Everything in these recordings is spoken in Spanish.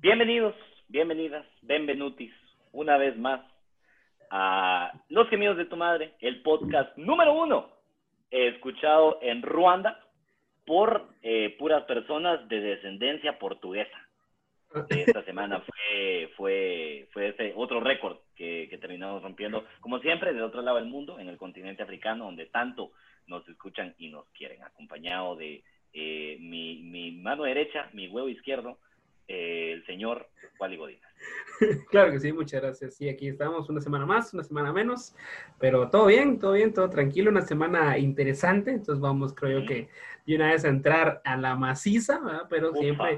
Bienvenidos, bienvenidas, benvenutis, una vez más a Los Gemidos de tu Madre, el podcast número uno escuchado en Ruanda por eh, puras personas de descendencia portuguesa. Esta semana fue, fue, fue ese otro récord que, que terminamos rompiendo, como siempre, del otro lado del mundo, en el continente africano, donde tanto nos escuchan y nos quieren, acompañado de eh, mi, mi mano derecha, mi huevo izquierdo, eh, el señor Wally Godina. Claro que sí, muchas gracias. Sí, aquí estamos una semana más, una semana menos, pero todo bien, todo bien, todo tranquilo, una semana interesante. Entonces vamos, creo yo que de una vez a entrar a la maciza, ¿verdad? pero Ufa. siempre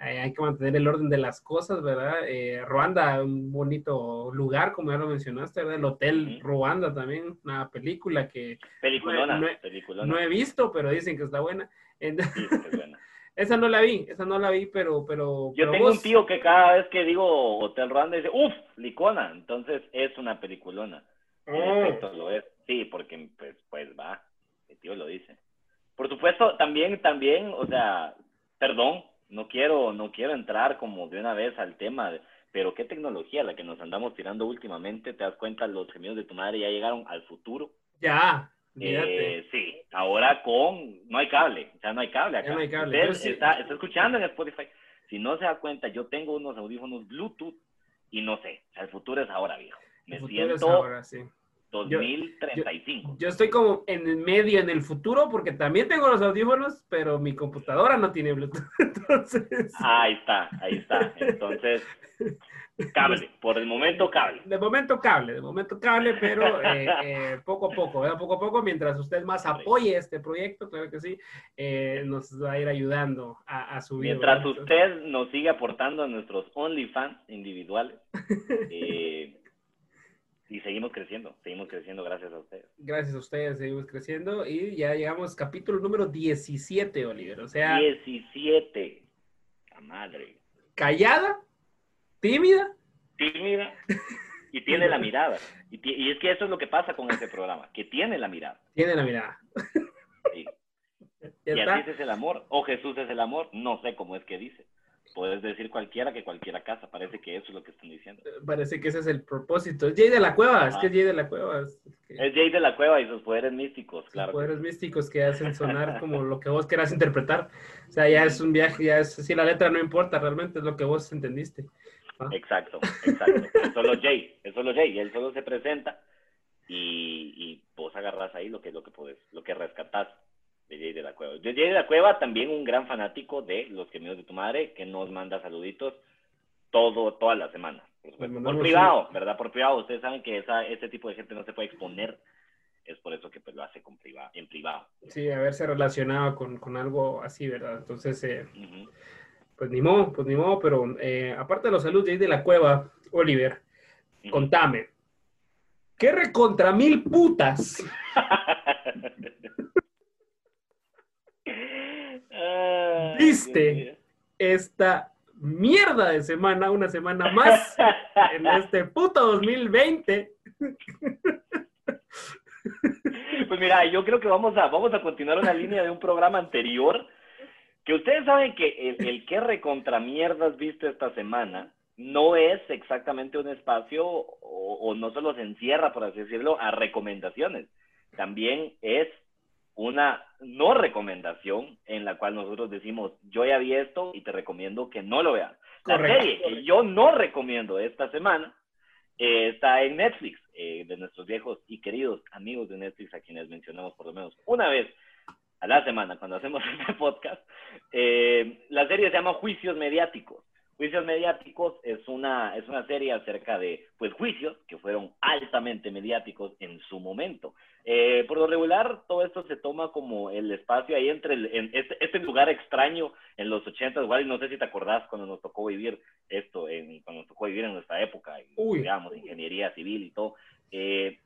eh, hay que mantener el orden de las cosas, ¿verdad? Eh, Ruanda, un bonito lugar, como ya lo mencionaste, ¿verdad? El Hotel. Ruanda también, una película que Peliculona, No he- no he visto, pero dicen que está buena. En- Sí, qué buena. Esa no la vi, esa no la vi, pero... pero Yo pero tengo vos- un tío que cada vez que digo Hotel Ruanda dice, uff, licona. Entonces es una peliculona. En Oh. efecto lo es. Sí, porque pues, pues va, mi tío lo dice. Por supuesto, también, también, o sea, perdón, no quiero, no quiero entrar como de una vez al tema, de- pero qué tecnología la que nos andamos tirando últimamente, te das cuenta, los gemidos de tu madre ya llegaron al futuro. Ya. Eh, sí, ahora con, no hay cable, o sea, no hay cable acá. No hay cable. Usted Yo sí- está, está escuchando en Spotify, si no se da cuenta, yo tengo unos audífonos Bluetooth y no sé, o sea, el futuro es ahora, viejo. Me El futuro es siento ahora, sí. 2035. Yo estoy como en el medio, en el futuro, porque también tengo los audífonos, pero mi computadora no tiene Bluetooth. Entonces, Ahí está, ahí está. Entonces, cable, por el momento cable. de momento cable, de momento cable, pero eh, eh, poco a poco, ¿verdad? Poco a poco, mientras usted más apoye este proyecto, claro que sí, eh, nos va a ir ayudando a, a subir. Mientras ¿verdad? usted nos sigue aportando a nuestros OnlyFans individuales, y seguimos creciendo, seguimos creciendo gracias a ustedes. Gracias a ustedes, seguimos creciendo y ya llegamos capítulo número 17, Oliver. O sea, 17. La madre. callada, tímida, Tímida y tiene la mirada. Y, es que eso es lo que pasa con este programa, que tiene la mirada. tiene la mirada. Sí. Y está. así es el amor. O Jesús es el amor. No sé cómo es que dice. Puedes decir cualquiera que cualquiera casa. Parece que eso es lo que están diciendo. Parece que ese es el propósito. Es Jay de la Cueva, es que es Jay de la Cueva. es que- Es Jay de la Cueva y sus poderes místicos, sus claro. poderes místicos que hacen sonar como lo que vos querás interpretar. O sea, ya es un viaje, ya es así, la letra no importa, realmente es lo que vos entendiste. ¿Va? Exacto, exacto. Es solo Jay, es solo Jay. Él solo se presenta y, y vos agarrás ahí lo que, lo que podés, lo que rescatás de Jay de la Cueva. De Jay de la Cueva también un gran fanático de Los Gemidos de tu Madre que nos manda saluditos todo, toda la semana. Por, Por privado, ¿verdad? Por privado. Ustedes saben que esa, ese tipo de gente no se puede exponer. Es por eso que pues, lo hace con priva- en privado. Sí, haberse relacionado con, con algo así, ¿verdad? Entonces, eh, Ujú. Pues ni modo, pues ni modo, pero eh, aparte de los saludos, Jay de la Cueva, Oliver, contame. ¿Qué recontra mil putas ¿Viste? Esta mierda de semana, una semana más en este puto 2020? Pues mira, yo creo que vamos a, vamos a continuar una línea de un programa anterior, que ustedes saben que el, el que recontra mierdas viste esta semana no es exactamente un espacio o, o no solo se encierra, por así decirlo, a recomendaciones. También es una no recomendación en la cual nosotros decimos, yo ya vi esto y te recomiendo que no lo veas. La Correcto. serie que yo no recomiendo esta semana eh, está en Netflix, eh, de nuestros viejos y queridos amigos de Netflix, a quienes mencionamos por lo menos una vez a la semana cuando hacemos este podcast. Eh, la serie se llama Juicios Mediáticos. Juicios Mediáticos es una, es una serie acerca de pues, juicios que fueron altamente mediáticos en su momento. Eh, por lo regular, todo esto se toma como el espacio ahí entre el, en este, este lugar extraño en los 80, igual y no sé si te acordás cuando nos tocó vivir esto, en, cuando nos tocó vivir en nuestra época, Uy. estudiábamos ingeniería civil y todo. Eh,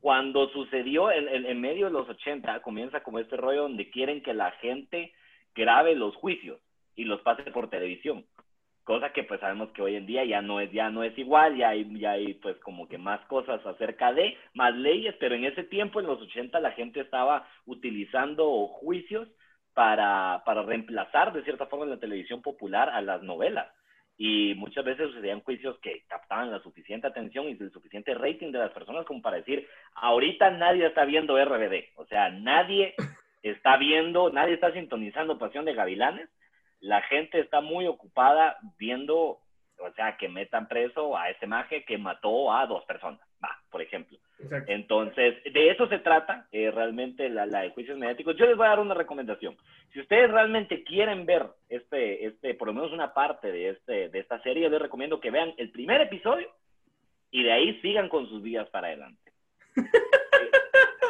cuando sucedió en, en, medio de los 80, comienza como este rollo donde quieren que la gente grabe los juicios y los pase por televisión cosa que pues sabemos que hoy en día ya no es ya no es igual ya hay ya hay pues como que más cosas acerca de más leyes pero en ese tiempo en los 80 la gente estaba utilizando juicios para para reemplazar de cierta forma la televisión popular a las novelas y muchas veces sucedían juicios que captaban la suficiente atención y el suficiente rating de las personas como para decir, ahorita nadie está viendo RBD, o sea, nadie está viendo, nadie está sintonizando Pasión de Gavilanes, la gente está muy ocupada viendo, o sea, que metan preso a ese maje que mató a dos personas, va, por ejemplo. Entonces, de eso se trata eh, realmente la, la, de juicios mediáticos. Yo les voy a dar una recomendación. Si ustedes realmente quieren ver este, este, por lo menos una parte de, este, de esta serie, les recomiendo que vean el primer episodio y de ahí sigan con sus vidas para adelante.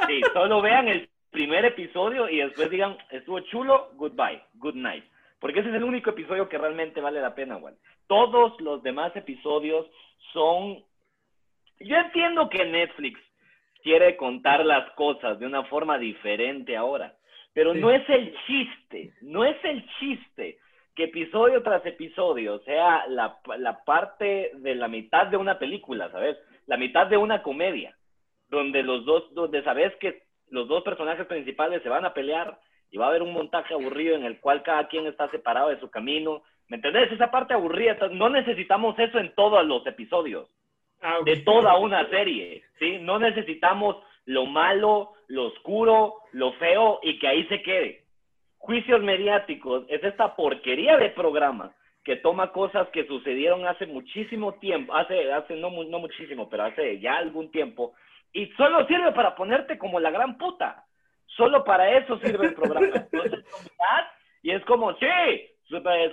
Sí, solo vean el primer episodio y después digan, estuvo chulo, goodbye, good night. Porque ese es el único episodio que realmente vale la pena, güey. Todos los demás episodios son yo entiendo que Netflix quiere contar las cosas de una forma diferente ahora, pero no es el chiste, no es el chiste que episodio tras episodio sea la, la parte de la mitad de una película, ¿sabes? La mitad de una comedia, donde los dos, donde sabes que los dos personajes principales se van a pelear y va a haber un montaje aburrido en el cual cada quien está separado de su camino. ¿Me entendés? Esa parte aburrida, no necesitamos eso en todos los episodios. Ah, de toda una serie, ¿sí? No necesitamos lo malo, lo oscuro, lo feo y que ahí se quede. Juicios mediáticos es esta porquería de programa que toma cosas que sucedieron hace muchísimo tiempo, hace, hace no, no muchísimo, pero hace ya algún tiempo, y solo sirve para ponerte como la gran puta. Solo para eso sirve el programa. Entonces, y es como, sí,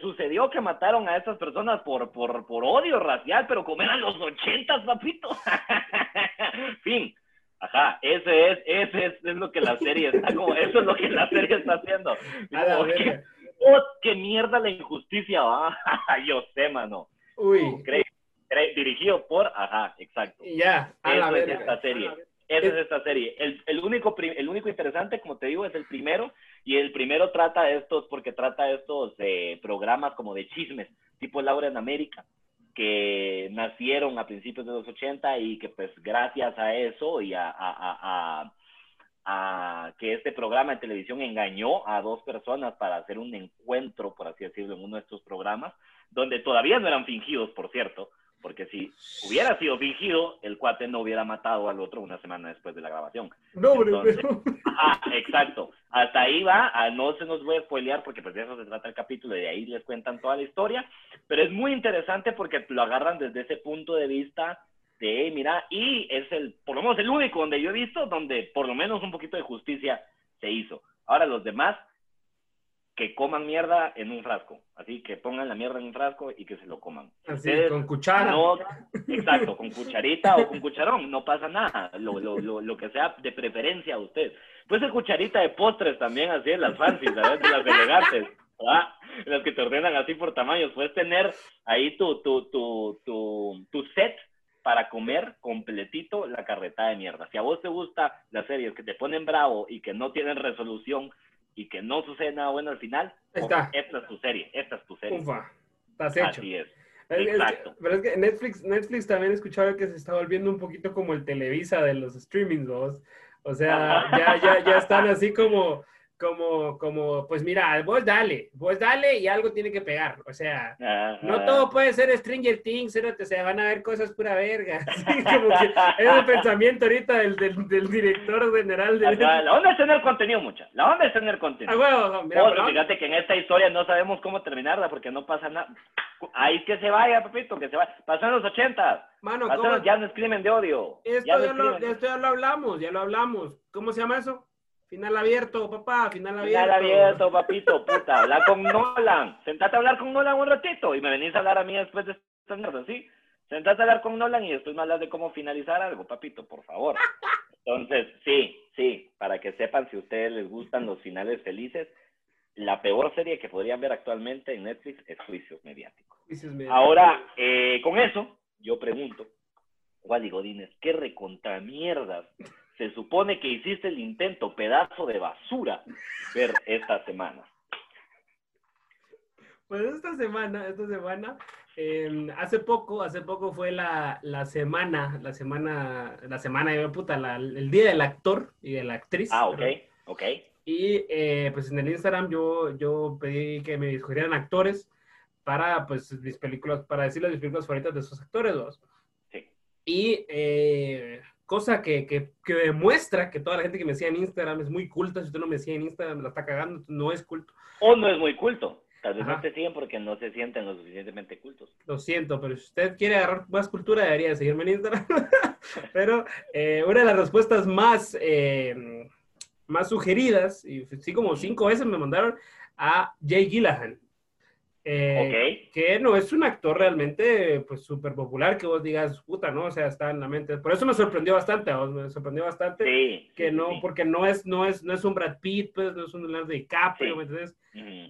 sucedió que mataron a estas personas por, por, por odio racial, pero como eran los ochentas, papito. fin. Ajá, ese es, ese es, lo que la serie está como, eso es lo que la serie está haciendo. ¿qué, oh, qué mierda la injusticia, va. Yo sé, mano. Uy. dirigido por, ajá, exacto. Ya, a es esta serie. Esa es esta serie. El, el, único, el único interesante, como te digo, es el primero. Y el primero trata estos, porque trata estos eh, programas como de chismes, tipo Laura en América, que nacieron a principios de los 80 y que pues gracias a eso y a, a, a, a que este programa de televisión engañó a dos personas para hacer un encuentro, por así decirlo, en uno de estos programas, donde todavía no eran fingidos, por cierto, porque si hubiera sido fingido, el cuate no hubiera matado al otro una semana después de la grabación. No, Entonces, Ah, exacto. Hasta ahí va, no se nos voy a spoilear porque pues de eso se trata el capítulo y de ahí les cuentan toda la historia, pero es muy interesante porque lo agarran desde ese punto de vista de, mira, y es el, por lo menos el único donde yo he visto donde por lo menos un poquito de justicia se hizo. Ahora los demás que coman mierda en un frasco. Así que pongan la mierda en un frasco y que se lo coman. Así, con cuchara. exacto, con cucharita o con cucharón, no pasa nada. Lo, lo, lo, lo, que sea de preferencia a usted. Puede ser cucharita de postres también, así en las fancies, ¿sabes? De las elegantes. Las que te ordenan así por tamaños. Puedes tener ahí tu, tu, tu, tu, tu set para comer completito la carreta de mierda. Si a vos te gusta las series que te ponen bravo y que no tienen resolución, y que no sucede nada bueno al final, esta es tu serie, esta es tu serie. Ufa, estás hecho. Así es. Exacto. pero es que Netflix, Netflix también he escuchado que se está volviendo un poquito como el Televisa de los streamings, ¿vos? O sea, ya, ya, ya están así como, como, como, pues mira, vos dale, vos dale y algo tiene que pegar. O sea, no todo puede ser Stranger Things, se se van a ver cosas pura verga. como que es el pensamiento ahorita del, del, director general de... La onda es tener contenido, mucha. La onda es tener contenido. Ah, bueno, fíjate que en esta historia no sabemos cómo terminarla porque no pasa nada. Ahí que se vaya, papito, que se vaya. Pasó en los ochentas. Mano, Ya no es crimen de odio. Esto ya, lo, esto ya lo hablamos, ya lo hablamos. ¿Cómo se llama eso? Final abierto, papá, final abierto. Final abierto, papito, puta. Habla con Nolan. Sentate a hablar con Nolan un ratito y me venís a hablar a mí después de estas mierdas, ¿sí? Sentate a hablar con Nolan y después me hablas de cómo finalizar algo, papito, por favor. Entonces, sí, sí, para que sepan si a ustedes les gustan los finales felices, la peor serie que podrían ver actualmente en Netflix es Juicios Mediáticos. Ahora, eh, con eso, yo pregunto, Wally Godínez, ¿qué recontra mierdas se supone que hiciste el intento, pedazo de basura, ver esta semana. Pues esta semana, esta semana, em, hace poco, hace poco fue la, la, semana, la semana, la semana, de puta, el día del actor y de la actriz. Ah, ok, ok. Y eh, pues en el Instagram yo, yo pedí que me escogieran actores para, pues, mis películas, para decirles mis películas favoritas de esos actores, dos. Sí. Y eh, cosa que, que, que, demuestra que toda la gente que me decía en Instagram es muy culta. Si usted no me decía en Instagram, me la está cagando, no es culto. O no es muy culto. Tal vez Ajá. no te siguen porque no se sienten lo suficientemente cultos. Lo siento, pero si usted quiere agarrar más cultura, debería seguirme en Instagram. pero eh, una de las respuestas más, eh, más sugeridas, y sí como cinco veces me mandaron a Jay Gillahan. Eh, okay. Que no es un actor realmente pues súper popular que vos digas, puta, ¿no? O sea, está en la mente. Por eso me sorprendió bastante, vos, me sorprendió bastante sí, que no, sí. porque no es, no es, no es un Brad Pitt, pues no es un Leonardo DiCaprio, Sí. ¿me entiendes?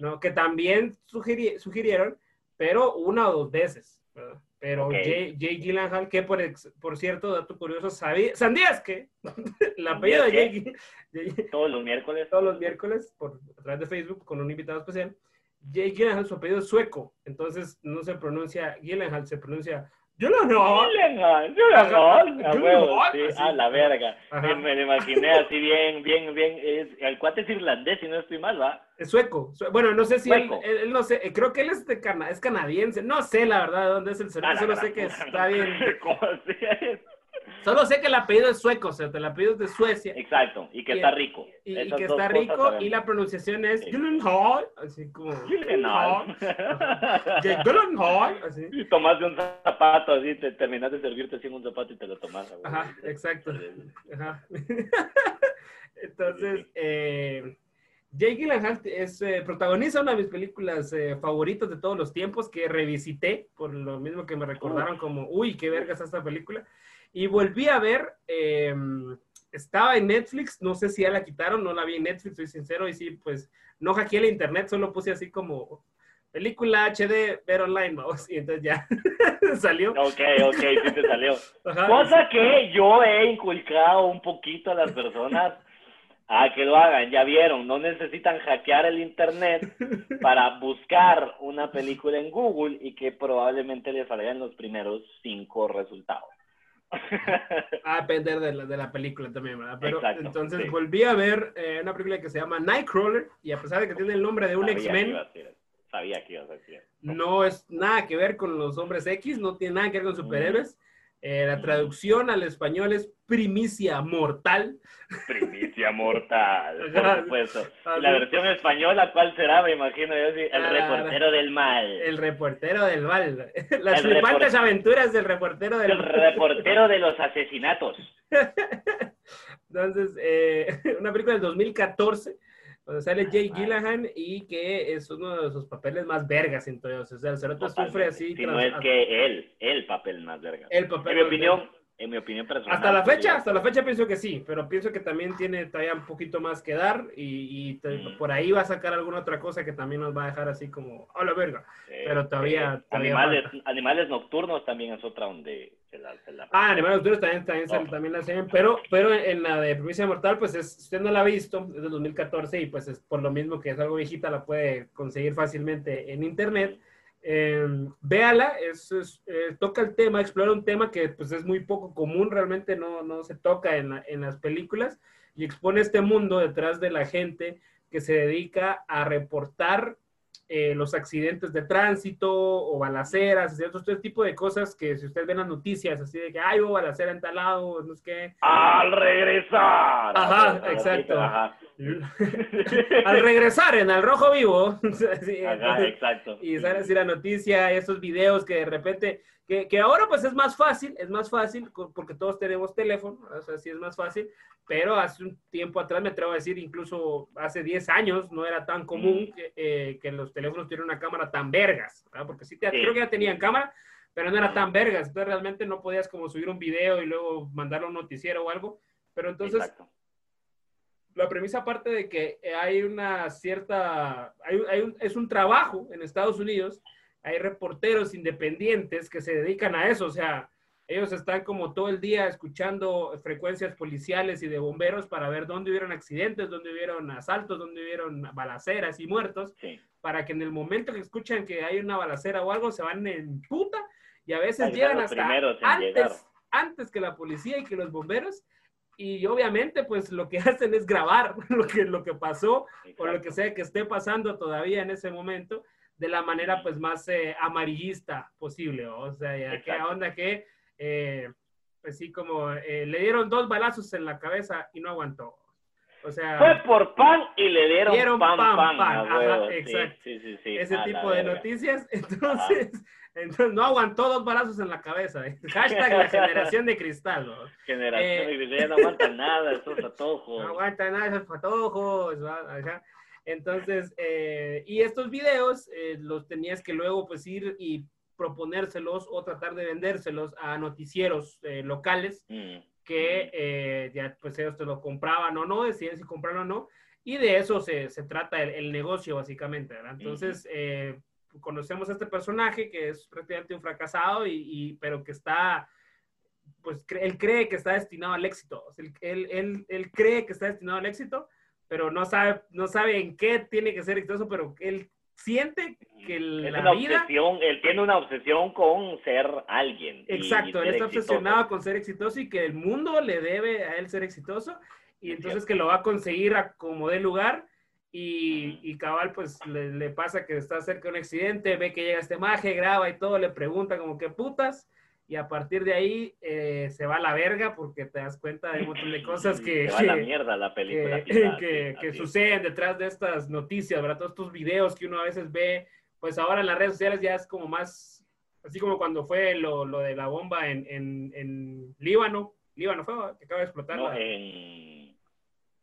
¿no? Que también sugiri- sugirieron, pero una o dos veces. ¿verdad? Pero Ok. Jay, Jay Gyllenhaal, que por, ex- por cierto, dato curioso, sabía, ¿sandías que? La apellido de ¿Sandías Jay, Jay- Todos los miércoles. todos los miércoles por, a través de Facebook con un invitado especial. Jay Gyllenhaal, su apellido es sueco, entonces no se pronuncia Gyllenhaal, se pronuncia Gyllenhaal. Gyllenhaal, Gyllenhaal, a huevo, sí, a la verga. Me, me lo imaginé así bien, bien, bien. Es, el cuate es irlandés, si no estoy mal, ¿va? Es sueco. Su- Bueno, no sé si él, él- él no sé, eh, creo que él es, de Cana- es canadiense. No sé la verdad de dónde es el Ah, la solo sé que está bien. Solo sé que el apellido es sueco, o sea, el apellido es de Suecia. Exacto, y que Y- está rico. Y, y que está rico sabemos. y la pronunciación es Sí. Así como así. Y tomaste un zapato así, te terminas de servirte sin un zapato y te lo tomas. güey. Ajá, exacto. Ajá. Entonces, eh, Jake Gyllenhaal es, eh, protagoniza una de mis películas eh, favoritas de todos los tiempos que revisité, por lo mismo que me recordaron como, uy, qué vergas esta película. Y volví a ver, eh, estaba en Netflix, no sé si ya la quitaron, no la vi en Netflix, soy sincero, y sí, pues no hackeé el internet, solo puse así como película HD, ver online, vamos, y entonces ya salió. Ok, ok, sí te salió. Ajá. Cosa que yo he inculcado un poquito a las personas a que lo hagan. Ya vieron, no necesitan hackear el internet para buscar una película en Google y que probablemente les salgan los primeros cinco resultados. A depender de la, de la película también, ¿verdad? Pero Exacto, entonces sí. volví a ver eh, una película que se llama Nightcrawler y a pesar de que tiene el nombre de un X-Men. Sabía que ibas a decir. no es nada que ver con los hombres X, no tiene nada que ver con superhéroes. Eh, la traducción al español es primicia mortal. Primicia mortal, por supuesto. Y la versión española, ¿cuál será? Me imagino yo sí, el Ah, reportero del mal. El reportero del mal. Las El flipantes report- aventuras del reportero del El reportero de los asesinatos. Entonces, eh, una película del 2014, donde sale Jay. Gyllenhaal y que es uno de sus papeles más vergas entonces. O sea, el cerote sufre así. Si no es que él, el papel más verga. El papel En mi opinión, en mi opinión personal. Hasta la fecha, podría hasta la fecha pienso que sí, pero pienso que también tiene todavía un poquito más que dar y, y te- Mm. por ahí va a sacar alguna otra cosa que también nos va a dejar así como, a la verga. Pero todavía- todavía animales, animales nocturnos también es otra donde se la. Se la Ah, Animales Nocturnos también, también, se- también la hacen, pero, pero en la de Primicia Mortal, pues es, usted no la ha visto, es del 2014 y pues es por lo mismo que es algo viejita, la puede conseguir fácilmente en internet. Eh, véala, es, es, eh, toca el tema, explora un tema que pues es muy poco común, realmente no, no se toca en, en las películas y expone este mundo detrás de la gente que se dedica a reportar eh, los accidentes de tránsito o balaceras, ¿cierto? Este tipo de cosas que si usted ve en las noticias, así de que, ay, hubo balacera en tal lado, no sé qué. ¡Al regresar! Ajá, exacto. Ajá. Al regresar en El Rojo Vivo, sí, Ajá, entonces- exacto. y sale así la noticia, esos videos que de repente, que, que ahora pues es más fácil, es más fácil porque todos tenemos teléfono, o sea, sí es más fácil, pero hace un tiempo atrás, me atrevo a decir, incluso hace 10 años, no era tan común que, eh, que los teléfonos tuvieran una cámara tan vergas, ¿verdad? porque sí, te- creo que ya tenían cámara, pero no era tan vergas, entonces realmente no podías como subir un video y luego mandarlo a un noticiero o algo, pero entonces Exacto. la premisa parte de que hay una cierta, hay, hay un- es un trabajo en Estados Unidos, hay reporteros independientes que se dedican a eso, o sea, ellos están como todo el día escuchando frecuencias policiales y de bomberos para ver dónde hubieron accidentes, dónde hubieron asaltos, dónde hubieron balaceras y muertos, Sí. para que en el momento que escuchan que hay una balacera o algo, se van en puta y a veces llegan hasta llegar. antes, antes que la policía y que los bomberos. Y obviamente, pues lo que hacen es grabar lo que, lo que pasó o lo que exacto. sea que esté pasando todavía en ese momento de la manera pues más eh, amarillista posible, o sea, ya que onda que, eh, pues sí, como eh, le dieron dos balazos en la cabeza y no aguantó. O sea, fue por pan y le dieron, pan, pan. pan. exacto. Ese tipo de noticias. Entonces, entonces, no aguantó dos balazos en la cabeza. Hashtag la generación de cristal. Generación de cristal, no aguanta nada, esos patojos. No aguanta nada, esos patojos. Entonces, eh, y estos videos eh, los tenías que luego pues ir y proponérselos o tratar de vendérselos a noticieros eh, locales mm. que ya pues ellos te lo compraban o no, decían si comprarlo o no. Y de eso se, se trata el, negocio básicamente, ¿verdad? Entonces, conocemos a este personaje que es prácticamente un fracasado, y, pero que está, pues él cree que está destinado al éxito. él, él, él, cree que está destinado al éxito, pero no sabe, no sabe en qué tiene que ser exitoso, pero él siente que la vida... él tiene una obsesión con ser alguien. Exacto, él está obsesionado con ser exitoso y que el mundo le debe a él ser exitoso y entonces que lo va a conseguir a como dé lugar y, y, cabal, pues le, pasa que está cerca de un accidente, ve que llega este maje, graba y todo, le pregunta como que putas, y a partir de ahí eh, se va a la verga porque te das cuenta de un montón de cosas que... Se va la mierda la película. Que, que, suceden detrás de estas noticias, ¿verdad? Todos estos videos que uno a veces ve, pues ahora en las redes sociales ya es como más, así como cuando fue lo, lo de la bomba en, en, en Líbano, Líbano fue, que acaba de explotar. No, en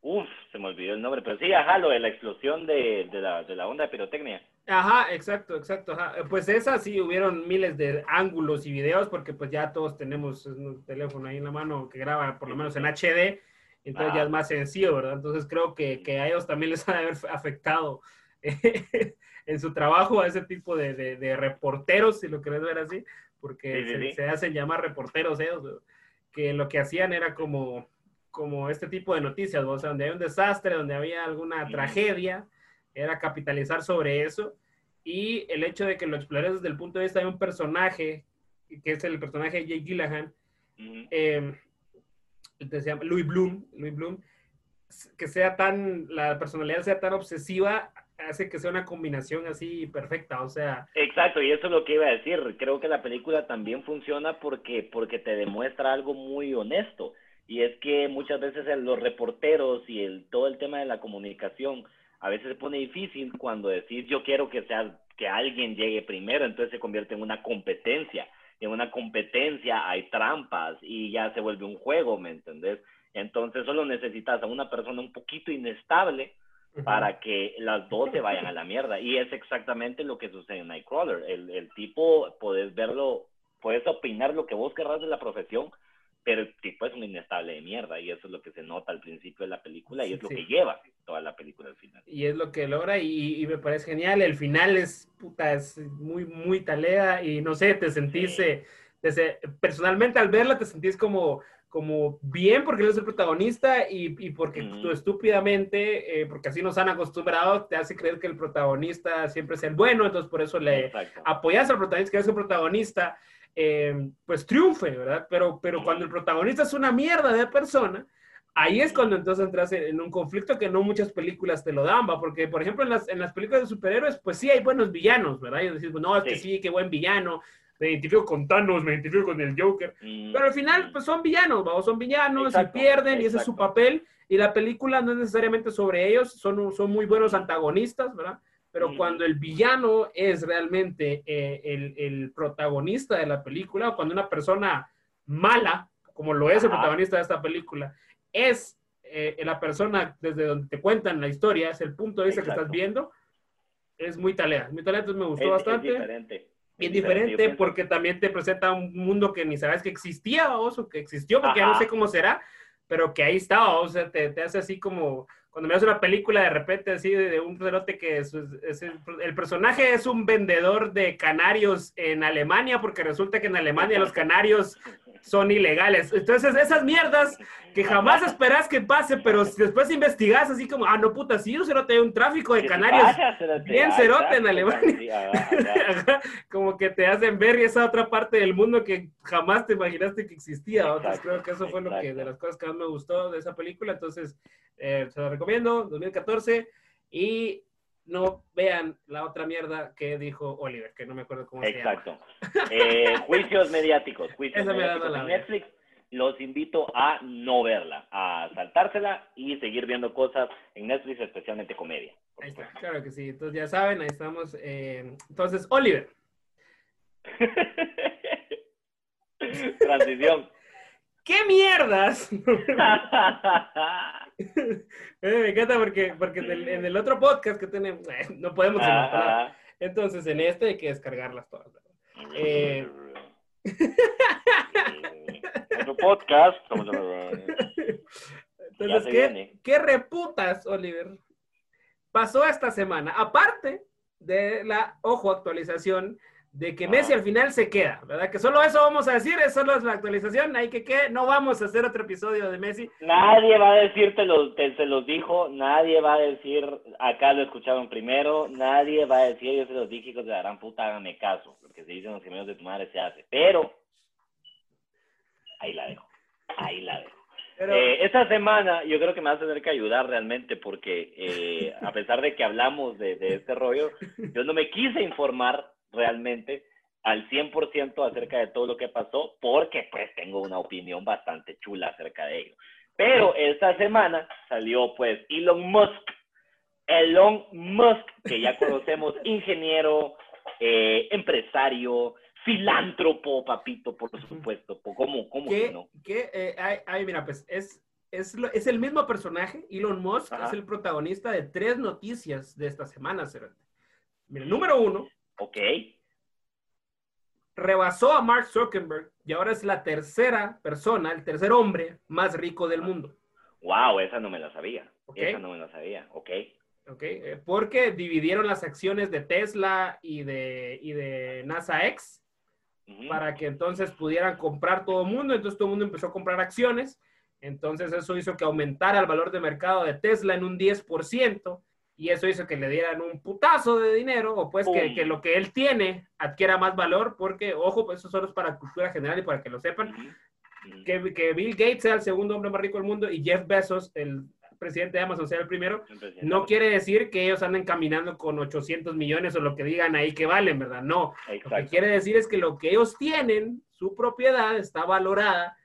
Uf, se me olvidó el nombre, pero sí, ajá, lo de la explosión de, de, la, de la onda de pirotecnia. Ajá, exacto, exacto. Ajá. Pues esa sí, hubieron miles de ángulos y videos, porque pues ya todos tenemos un teléfono ahí en la mano que graba por lo menos en HD, entonces ya es más sencillo, ¿verdad? Entonces creo que, que a ellos también les ha de haber afectado en su trabajo a ese tipo de, de, reporteros, si lo querés ver así, porque se, se, hacen llamar reporteros ellos, que lo que hacían era como como este tipo de noticias, o sea, donde hay un desastre, donde había alguna tragedia, era capitalizar sobre eso. Y el hecho de que lo explores desde el punto de vista de un personaje, que es el personaje de Jake Gyllenhaal, eh, se llama Louis Bloom, Louis Bloom, que sea tan, la personalidad sea tan obsesiva, hace que sea una combinación así perfecta, o sea... Exacto, y eso es lo que iba a decir. Creo que la película también funciona porque, porque te demuestra algo muy honesto y es que muchas veces los reporteros y el, todo el tema de la comunicación a veces se pone difícil cuando decís yo quiero que sea que alguien llegue primero, entonces se convierte en una competencia. En una competencia hay trampas y ya se vuelve un juego, ¿me entendés? Entonces solo necesitas a una persona un poquito inestable para que las dos se vayan a la mierda. Y es exactamente lo que sucede en Nightcrawler. El, el tipo, puedes verlo, puedes opinar lo que vos querrás de la profesión, pero el tipo es un inestable de mierda y eso es lo que se nota al principio de la película y es lo que lleva toda la película al final. Y es lo que logra y, me parece genial, el final es, puta, es muy, muy talea y no sé, te sentís, eh, desde, personalmente al verla te sentís como, como bien porque él es el protagonista y, y porque tú estúpidamente, eh, porque así nos han acostumbrado, te hace creer que el protagonista siempre es el bueno, entonces por eso le apoyas al protagonista, que es el protagonista eh, pues triunfe, ¿verdad? Pero, pero cuando el protagonista es una mierda de persona, ahí es cuando entonces entras en un conflicto que no muchas películas te lo dan, ¿va? Porque, por ejemplo, en las, en las películas de superhéroes, pues sí hay buenos villanos, ¿verdad? Y decís, no, es que sí, qué buen villano, me identifico con Thanos, me identifico con el Joker, mm, pero al final, mm. pues son villanos, ¿va? son villanos, y pierden, y ese es su papel, y la película no es necesariamente sobre ellos, son, son muy buenos antagonistas, ¿verdad? Pero cuando el villano es realmente eh, el, el, protagonista de la película, o cuando una persona mala, como lo es el protagonista de esta película, es eh, la persona desde donde te cuentan la historia, es el punto de vista que estás viendo, es muy talea. Muy talea, entonces me gustó bastante. Es diferente. Es diferente porque también te presenta un mundo que ni sabes que existía, o que existió, porque ya no sé cómo será, pero que ahí está, o sea, te, te hace así como cuando me hace una película de repente así de, un cerote que el, personaje es un vendedor de canarios en Alemania porque resulta que en Alemania los canarios son ilegales. Entonces esas mierdas que jamás esperas que pase, pero después investigas así como, ah, no puta, sí, un cerote, hay un tráfico de canarios bien cerote en Alemania. como que te hacen ver esa otra parte del mundo que jamás te imaginaste que existía. Entonces creo que eso fue lo que de las cosas que más me gustó de esa película. Entonces, eh, se lo recomiendo, 2014. Y no vean la otra mierda que dijo Oliver, que no me acuerdo cómo Exacto. se llama. Eh, juicios mediáticos, juicios Esa mediáticos en. Netflix. Los invito a no verla, a saltársela y seguir viendo cosas en Netflix, especialmente comedia. Ahí está, claro que sí. Entonces ya saben, ahí estamos. eh, entonces, Oliver, Transición. ¿qué mierdas? Eh, me encanta porque, porque en el, en el otro podcast que tenemos, eh, no podemos. Ajá. Entonces, en este hay que descargarlas todas. Eh. Podcast. Entonces, ¿qué. ¿qué reputas, Oliver? Pasó esta semana, aparte de la, ojo, actualización de que. Messi al final se queda, ¿verdad? Que solo eso vamos a decir, es solo es la actualización, hay que que no vamos a hacer otro episodio de Messi. Nadie va a decir, te los, te- se los dijo, nadie va a decir, acá lo escucharon primero, nadie va a decir, yo se los dije, hijos de la gran puta, háganme caso, porque si dicen los gemelos de tu madre se hace, pero ahí la dejo, ahí la dejo. Pero, Eh, esta semana yo creo que me vas a tener que ayudar realmente porque eh, a pesar de que hablamos de, de este rollo, yo no me quise informar realmente al 100% acerca de todo lo que pasó porque pues tengo una opinión bastante chula acerca de ello. Pero esta semana salió pues Elon Musk, Elon Musk, que ya conocemos, ingeniero, eh, empresario, filántropo, papito, por supuesto. ¿Cómo, cómo que no? que, eh, ay, ay, mira, pues es, es, lo- es el mismo personaje, Elon Musk, Ajá. es el protagonista de tres noticias de esta semana, Cerote. Mira, número uno, Ok. rebasó a Mark Zuckerberg y ahora es la tercera persona, el tercer hombre más rico del mundo. Wow, esa no me la sabía. Esa no me la sabía. Ok. ¿ok? Eh, Porque dividieron las acciones de Tesla y de, y de NASA X para que entonces pudieran comprar todo el mundo. Entonces todo el mundo empezó a comprar acciones. Entonces eso hizo que aumentara el valor de mercado de Tesla en un 10%. Y eso hizo que le dieran un putazo de dinero, o pues que, que lo que él tiene adquiera más valor, porque, ojo, pues eso solo es para cultura general y para que lo sepan. Que, que Bill Gates sea el segundo hombre más rico del mundo y Jeff Bezos, el presidente de Amazon, sea el primero, no quiere decir que ellos anden caminando con 800 millones o lo que digan ahí que valen, ¿verdad? No. Lo que quiere decir es que lo que ellos tienen, su propiedad, está valorada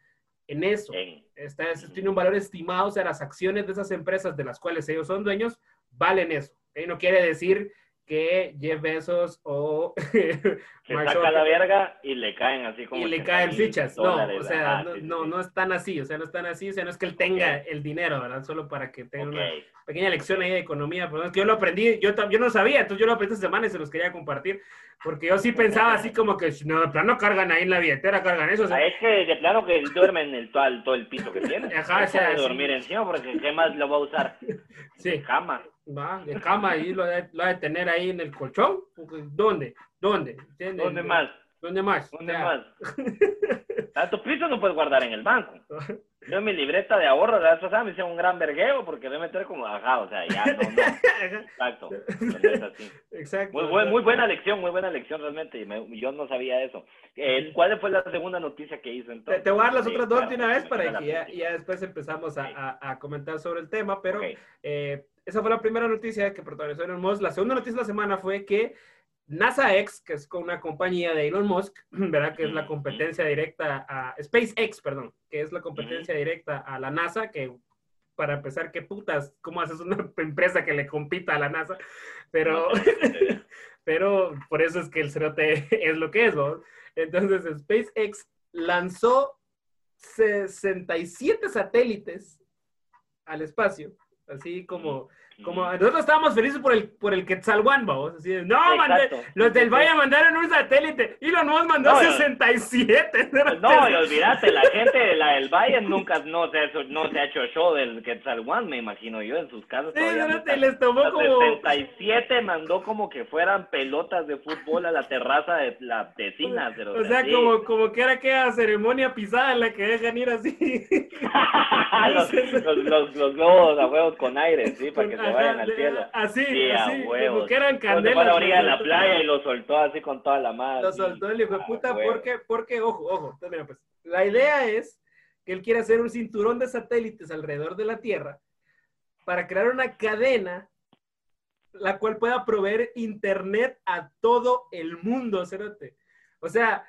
en eso. Está, es- tiene un valor estimado, o sea, las acciones de esas empresas de las cuales ellos son dueños valen eso. ¿ok? No quiere decir que Jeff Bezos o Se Mark saca la verga y le caen así como. y le 80 caen fichas. No, o sea, Ajá, no, sí, no, sí. no están así, o sea, no están así, o sea, no es que él tenga Ok. el dinero, ¿verdad? Solo para que tenga Ok. una pequeña lección ahí de economía, pero es que yo lo aprendí, yo, yo no sabía, entonces yo lo aprendí esta semana y se los quería compartir, porque yo sí pensaba así como que, no, de plano cargan ahí en la billetera, cargan eso, o sea, Ah, es que de plano que él duerme en el, todo, el- todo el piso que tiene. Ajá, o sea, puede sí. dormir encima porque ¿qué más lo va a usar? sí, Cama. Va, de cama ahí lo lo ha de tener ahí en el colchón, ¿dónde? ¿Dónde? ¿Entiendes? ¿Dónde más? ¿Dónde más? ¿Dónde O sea, más? Tanto piso no puedes guardar en el banco. Yo en mi libreta de ahorro la vez me hice un gran vergueo porque a meter como ajá, o sea, ya no, no. Exacto. Así. Exacto. Muy, buen- muy buena lección, muy buena lección realmente. y me- yo no sabía eso. Eh, ¿Cuál fue la segunda noticia que hizo entonces? te voy a dar las Sí, otras dos de una vez para que ya, ya después empezamos a, a- a comentar sobre el tema, pero Ok. eh, esa fue la primera noticia que protagonizó Elon Musk. La segunda noticia de la semana fue que NASA X, que es con una compañía de Elon Musk, ¿verdad? Que es la competencia directa a SpaceX, perdón, que es la competencia directa a la NASA, que para empezar, qué putas, ¿cómo haces una empresa que le compita a la NASA? Pero, idea. pero por eso es que el cerote es lo que es, ¿no? Entonces, SpaceX lanzó 67 satélites al espacio, así como, como nosotros estábamos felices por el, por el Quetzalhuán, vamos, así de, no, mandé, los del Valle mandaron un satélite y los nuevos mandó No, no. 67. No, y olvídate, la gente de la del Valle nunca no se, ha hecho- no se ha hecho show del Quetzalhuán, me imagino yo, en sus casas. Sí, no están. les tomó La como... 67 mandó como que fueran pelotas de fútbol a la terraza de la vecina. O sea, como, como que era aquella ceremonia pisada en la que dejan ir así. los, los, los, los globos a huevos con aire, sí, para que se Ajá, vayan al cielo. Así, Sí, a así, como que eran candelas. la orilla de la playa y lo soltó así con toda la mano. Lo soltó el hijo de Ah, puta porque, porque, ojo, ojo, entonces, mira, pues, la idea es que él quiere hacer un cinturón de satélites alrededor de la Tierra para crear una cadena la cual pueda proveer internet a todo el mundo, Cerote. O sea,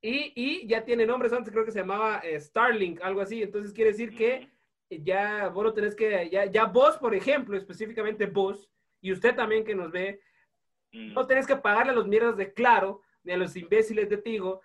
y, y, ya tiene nombres antes, creo que se llamaba eh, Starlink, algo así. Entonces quiere decir que ya vos no tenés que, ya, ya vos, por ejemplo, específicamente vos, y usted también que nos ve, no tenés que pagarle a los mierdas de Claro, ni a los imbéciles de Tigo,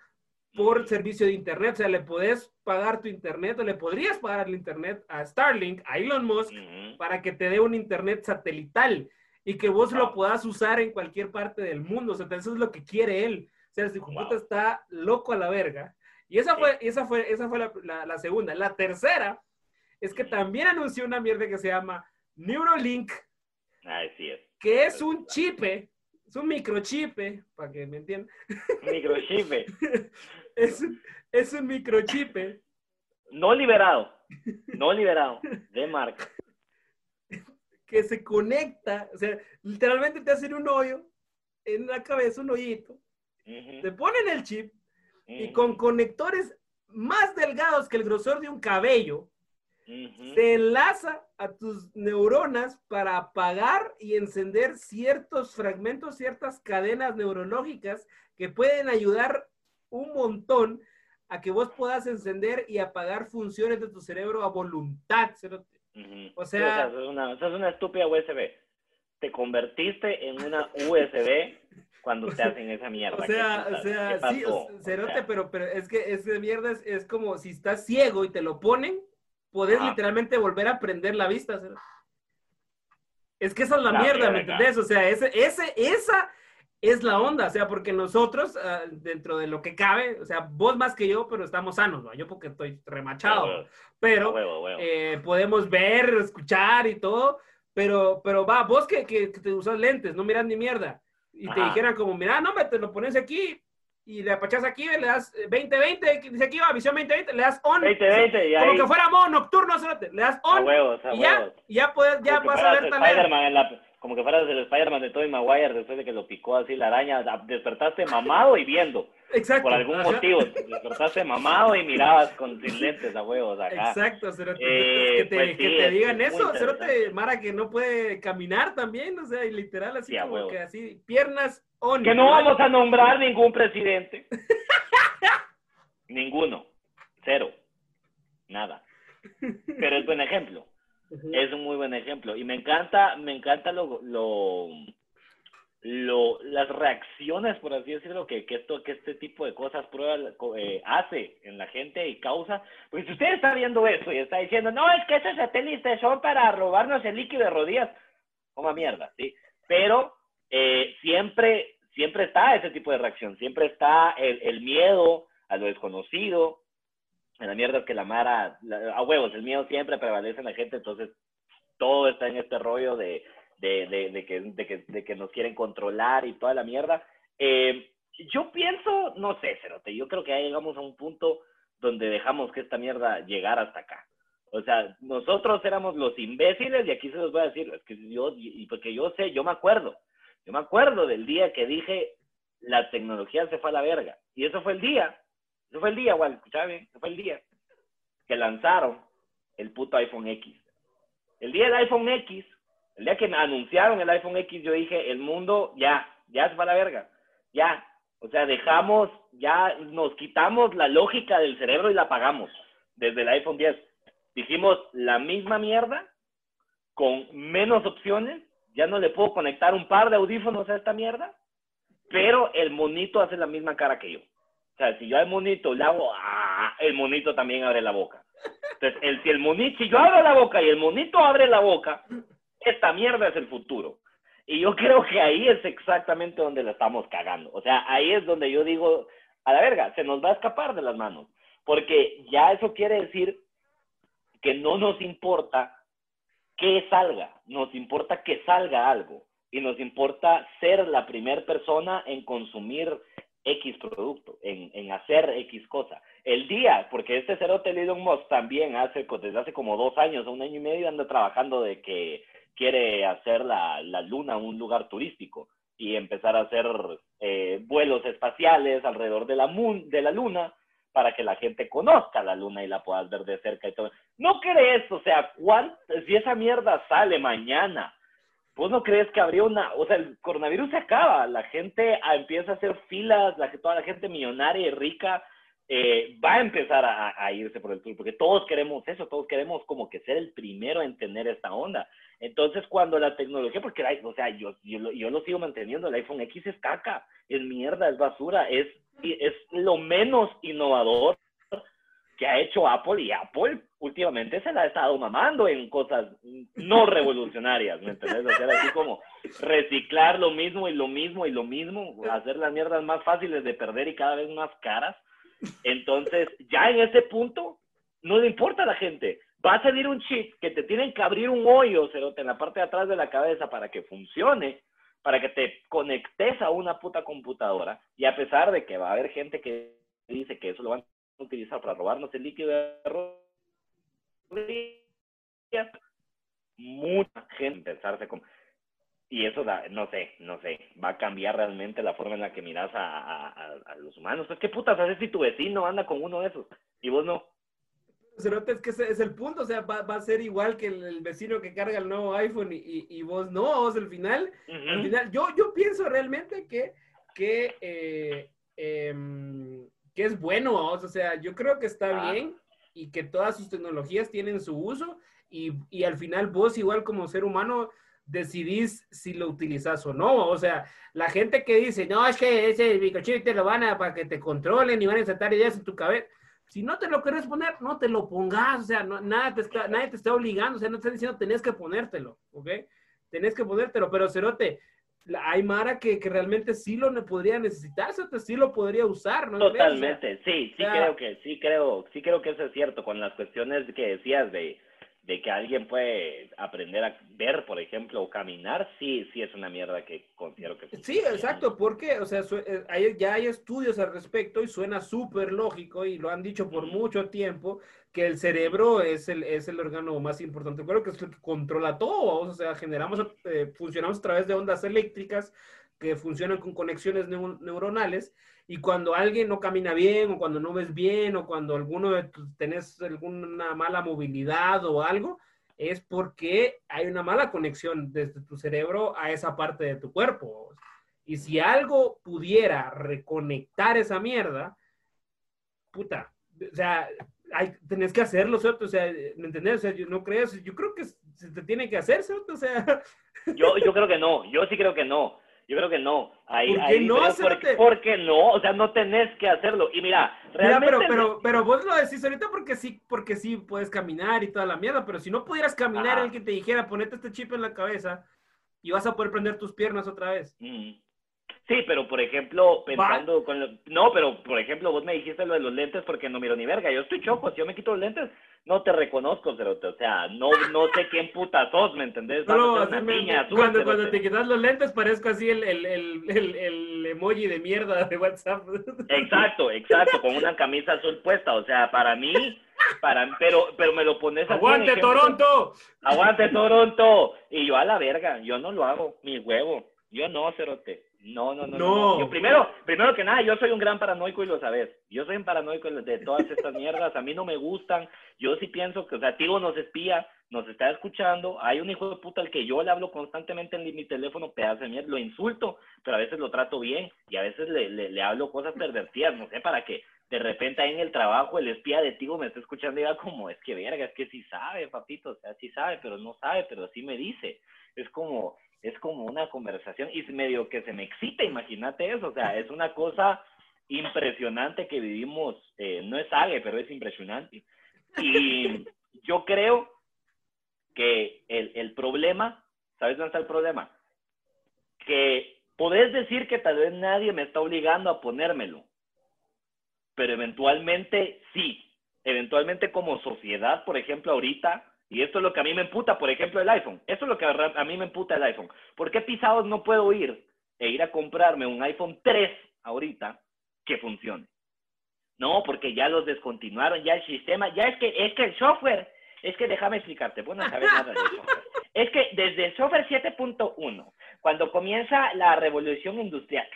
por servicio de internet. O sea, le podés pagar tu internet o le podrías pagar el internet a Starlink, a Elon Musk, para que te dé un internet satelital y que vos lo puedas usar en cualquier parte del mundo. O sea, eso es lo que quiere él. O sea, su computador está loco a la verga. Y esa fue, esa fue, esa fue la, la, segunda. La tercera es que también anunció una mierda que se llama Neurolink. Así es. Que es un chip, es un microchip, para que me entiendan. Microchip. es, es un microchip. No liberado, no liberado, de marca. Que se conecta, o sea, literalmente te hacen un hoyo en la cabeza, un hoyito, te ponen el chip y con conectores más delgados que el grosor de un cabello, se enlaza a tus neuronas para apagar y encender ciertos fragmentos, ciertas cadenas neurológicas que pueden ayudar un montón a que vos puedas encender y apagar funciones de tu cerebro a voluntad. O sea, es, una, es una estúpida USB. Te convertiste en una USB cuando te hacen esa mierda. O sea, o sea, sí, cerote, pero, pero es que esa mierda es, es, como si estás ciego y te lo ponen, podés literalmente volver a prender la vista. Es que esa es la, mierda, ¿me entendés? O sea, ese, ese, esa es la onda, o sea, porque nosotros, ah, dentro de lo que cabe, o sea, vos más que yo, pero estamos sanos, ¿no? Yo porque estoy remachado, pero eh, podemos ver, escuchar y todo, pero, pero va, vos que, que, te usas lentes, no miras ni mierda, y te dijeran como, mira, no, me te lo pones aquí, y le apachas aquí, le das 20-20, dice aquí va, visión 20-20, le das on. 20-20, Como que fuera modo nocturno, le das on. y ya, ya, puedes, ya vas a ver talento como que fueras el Spider-Man de Tobey Maguire después de que lo picó así la araña, despertaste mamado y viendo. Exacto. Por algún motivo, despertaste mamado y mirabas con sin lentes a huevos acá. Exacto, Cerote. Eh, que, te, pues que te digan eso, Cerote, Mara que no puede caminar también, o sea, y literal así como que así, piernas on. Que no vamos a nombrar ningún presidente. Ninguno. Cero. Nada. Pero es buen ejemplo. Es un muy buen ejemplo. Y me encanta, me encanta lo, lo, lo las reacciones, por así decirlo, que, que, esto, que este tipo de cosas prueba, eh, hace en la gente y causa. Porque si usted está viendo eso y está diciendo, no, es que esos satélites son para robarnos el líquido de rodillas, coma mierda, ¿sí? Pero eh, siempre, siempre está ese tipo de reacción, siempre está el, el miedo a lo desconocido, la mierda que la Mara, a huevos, el miedo siempre prevalece en la gente, entonces todo está en este rollo de, de, que, nos quieren controlar y toda la mierda. Eh, yo pienso, no sé, Cerote, yo creo que ya llegamos a un punto donde dejamos que esta mierda llegara hasta acá. O sea, nosotros éramos los imbéciles y aquí se los voy a decir, es que yo, y porque yo sé, yo me acuerdo, yo me acuerdo del día que dije, la tecnología se fue a la verga. Y eso fue el día ese fue el día, igual, escuchaba bien, ese fue el día que lanzaron el puto iPhone X. El día del iPhone X, el día que me anunciaron el iPhone X, yo dije, el mundo ya, ya se va a la verga, ya. O sea, dejamos, ya nos quitamos la lógica del cerebro y la apagamos desde el iPhone 10. Dijimos la misma mierda, con menos opciones, ya no le puedo conectar un par de audífonos a esta mierda, pero el monito hace la misma cara que yo. O sea, si yo al monito le hago, ¡ah! el monito también abre la boca. Entonces, el, si el monito, si yo abro la boca y el monito abre la boca, esta mierda es el futuro. Y yo creo que ahí es exactamente donde la estamos cagando. O sea, ahí es donde yo digo, a la verga, se nos va a escapar de las manos. Porque ya eso quiere decir que no nos importa que salga, nos importa que salga algo. Y nos importa ser la primera persona en consumir X producto, en, en, hacer X cosa. El día, porque este cerote Elon Musk también hace, desde hace como dos años, un año y medio, anda trabajando de que quiere hacer la, la luna un lugar turístico y empezar a hacer eh, vuelos espaciales alrededor de la, de la luna para que la gente conozca la luna y la puedas ver de cerca y todo. ¿No crees? O sea, si esa mierda sale mañana, ¿Vos no crees que habría una, o sea, el coronavirus se acaba, la gente empieza a hacer filas, la, toda la gente millonaria y rica eh, va a empezar a, irse por el tour, porque todos queremos eso, todos queremos como que ser el primero en tener esta onda. Entonces, cuando la tecnología, porque, o sea, yo, yo, yo lo sigo manteniendo, el iPhone X es caca, es mierda, es basura, es, es lo menos innovador que ha hecho Apple y Apple últimamente se la ha estado mamando en cosas no revolucionarias, ¿me entiendes? Sea, así como reciclar lo mismo y lo mismo y lo mismo, hacer las mierdas más fáciles de perder y cada vez más caras. Entonces, ya en ese punto, no le importa a la gente. Va a salir un chip que te tienen que abrir un hoyo, cerote, en la parte de atrás de la cabeza para que funcione, para que te conectes a una puta computadora. Y a pesar de que va a haber gente que dice que eso lo van utilizar para robarnos el líquido de rodillas, mucha gente pensarse como... Y eso, da, no sé, no sé, va a cambiar realmente la forma en la que miras a, a, los humanos. Pues, ¿qué putas haces si tu vecino anda con uno de esos y vos no? Cerote, es que ese es el punto, o sea, va, va a ser igual que el, vecino que carga el nuevo iPhone y, y, vos no, vos al final, al final, yo, yo pienso realmente que, que eh, em, que es bueno, o sea, yo creo que está bien y que todas sus tecnologías tienen su uso y, y, al final vos igual como ser humano decidís si lo utilizas o no, o sea, la gente que dice, no, es que ese microchip te lo van a para que te controlen y van a insertar ideas en tu cabeza, si no te lo quieres poner, no te lo pongas, o sea, no, nada te está, nadie te está obligando, o sea, no te está diciendo tenés que ponértelo, ¿ok? Tenés que ponértelo, pero Cerote, hay Mara que, que, realmente sí lo podría necesitar, sí lo podría usar, ¿no? Totalmente, sí, sí creo que, sí creo, sí creo que eso es cierto, con las cuestiones que decías de, de que alguien puede aprender a ver, por ejemplo, o caminar, sí, sí es una mierda que considero que... Sí, exacto, porque, o sea, eh, hay, ya hay estudios al respecto y suena súper lógico y lo han dicho por mucho tiempo, que el cerebro es el, es el órgano más importante, creo que es el que controla todo, o sea, generamos, eh, funcionamos a través de ondas eléctricas que funcionan con conexiones neuronales y cuando alguien no camina bien o cuando no ves bien o cuando alguno de tenés alguna mala movilidad o algo, es porque hay una mala conexión desde tu cerebro a esa parte de tu cuerpo. Y si algo pudiera reconectar esa mierda, puta, o sea, hay, tenés que hacerlo, ¿cierto? O sea, ¿me entendés? O sea, yo no creo, yo creo que se te tiene que hacer, ¿cierto? O sea... Yo, yo creo que no, yo sí creo que no. Yo creo que no. Ahí, ¿Por qué no? Porque, porque, no, o sea, no tenés que hacerlo. Y mira, realmente... Mira, pero, pero, pero vos lo decís ahorita porque sí, porque sí puedes caminar y toda la mierda, pero si no pudieras caminar, el que te dijera, ponete este chip en la cabeza y vas a poder prender tus piernas otra vez. Mm. Sí, pero por ejemplo, pensando con lo... No, pero por ejemplo, vos me dijiste lo de los lentes porque no miro ni verga. Yo estoy choco, si yo me quito los lentes, no te reconozco, Cerote. O sea, no, no sé quién puta sos, ¿me entendés? No, cuando, cuando te quitas los lentes parezco así el, el, el, el, emoji de mierda de WhatsApp. Exacto, exacto, con una camisa azul puesta. O sea, para mí... Para, pero, pero me lo pones ¡Aguante, Toronto! ¡Aguante, Toronto! Y yo a la verga, yo no lo hago, mi huevo. Yo no, Cerote. No, no, no, no. Yo primero, primero que nada, yo soy un gran paranoico y lo sabes. Yo soy un paranoico de todas estas mierdas. A mí no me gustan. Yo sí pienso que, o sea, Tigo nos espía, nos está escuchando. Hay un hijo de puta al que yo le hablo constantemente en mi teléfono, pedazo de mierda. Lo insulto, pero a veces lo trato bien y a veces le, le, hablo cosas pervertidas. No sé, para que de repente ahí en el trabajo el espía de Tigo me está escuchando y diga como, es que verga, es que sí sabe, papito. O sea, sí sabe, pero no sabe, pero sí me dice. Es como, es como una conversación y medio que se me excita, imagínate eso, o sea, es una cosa impresionante que vivimos, eh, no es algo, pero es impresionante. Y yo creo que el, el problema, ¿sabes dónde está el problema? Que podés decir que tal vez nadie me está obligando a ponérmelo, pero eventualmente sí, eventualmente como sociedad, por ejemplo, ahorita y esto es lo que a mí me emputa, por ejemplo, el iPhone. Esto es lo que a mí me emputa el iPhone. ¿Por qué pisados no puedo ir e ir a comprarme un iPhone 3 ahorita que funcione? No, porque ya los descontinuaron, ya el sistema, ya es que, es que el software, es que déjame explicarte, bueno, no sabes nada software. Es que desde el software 7.1, cuando comienza la revolución industrial,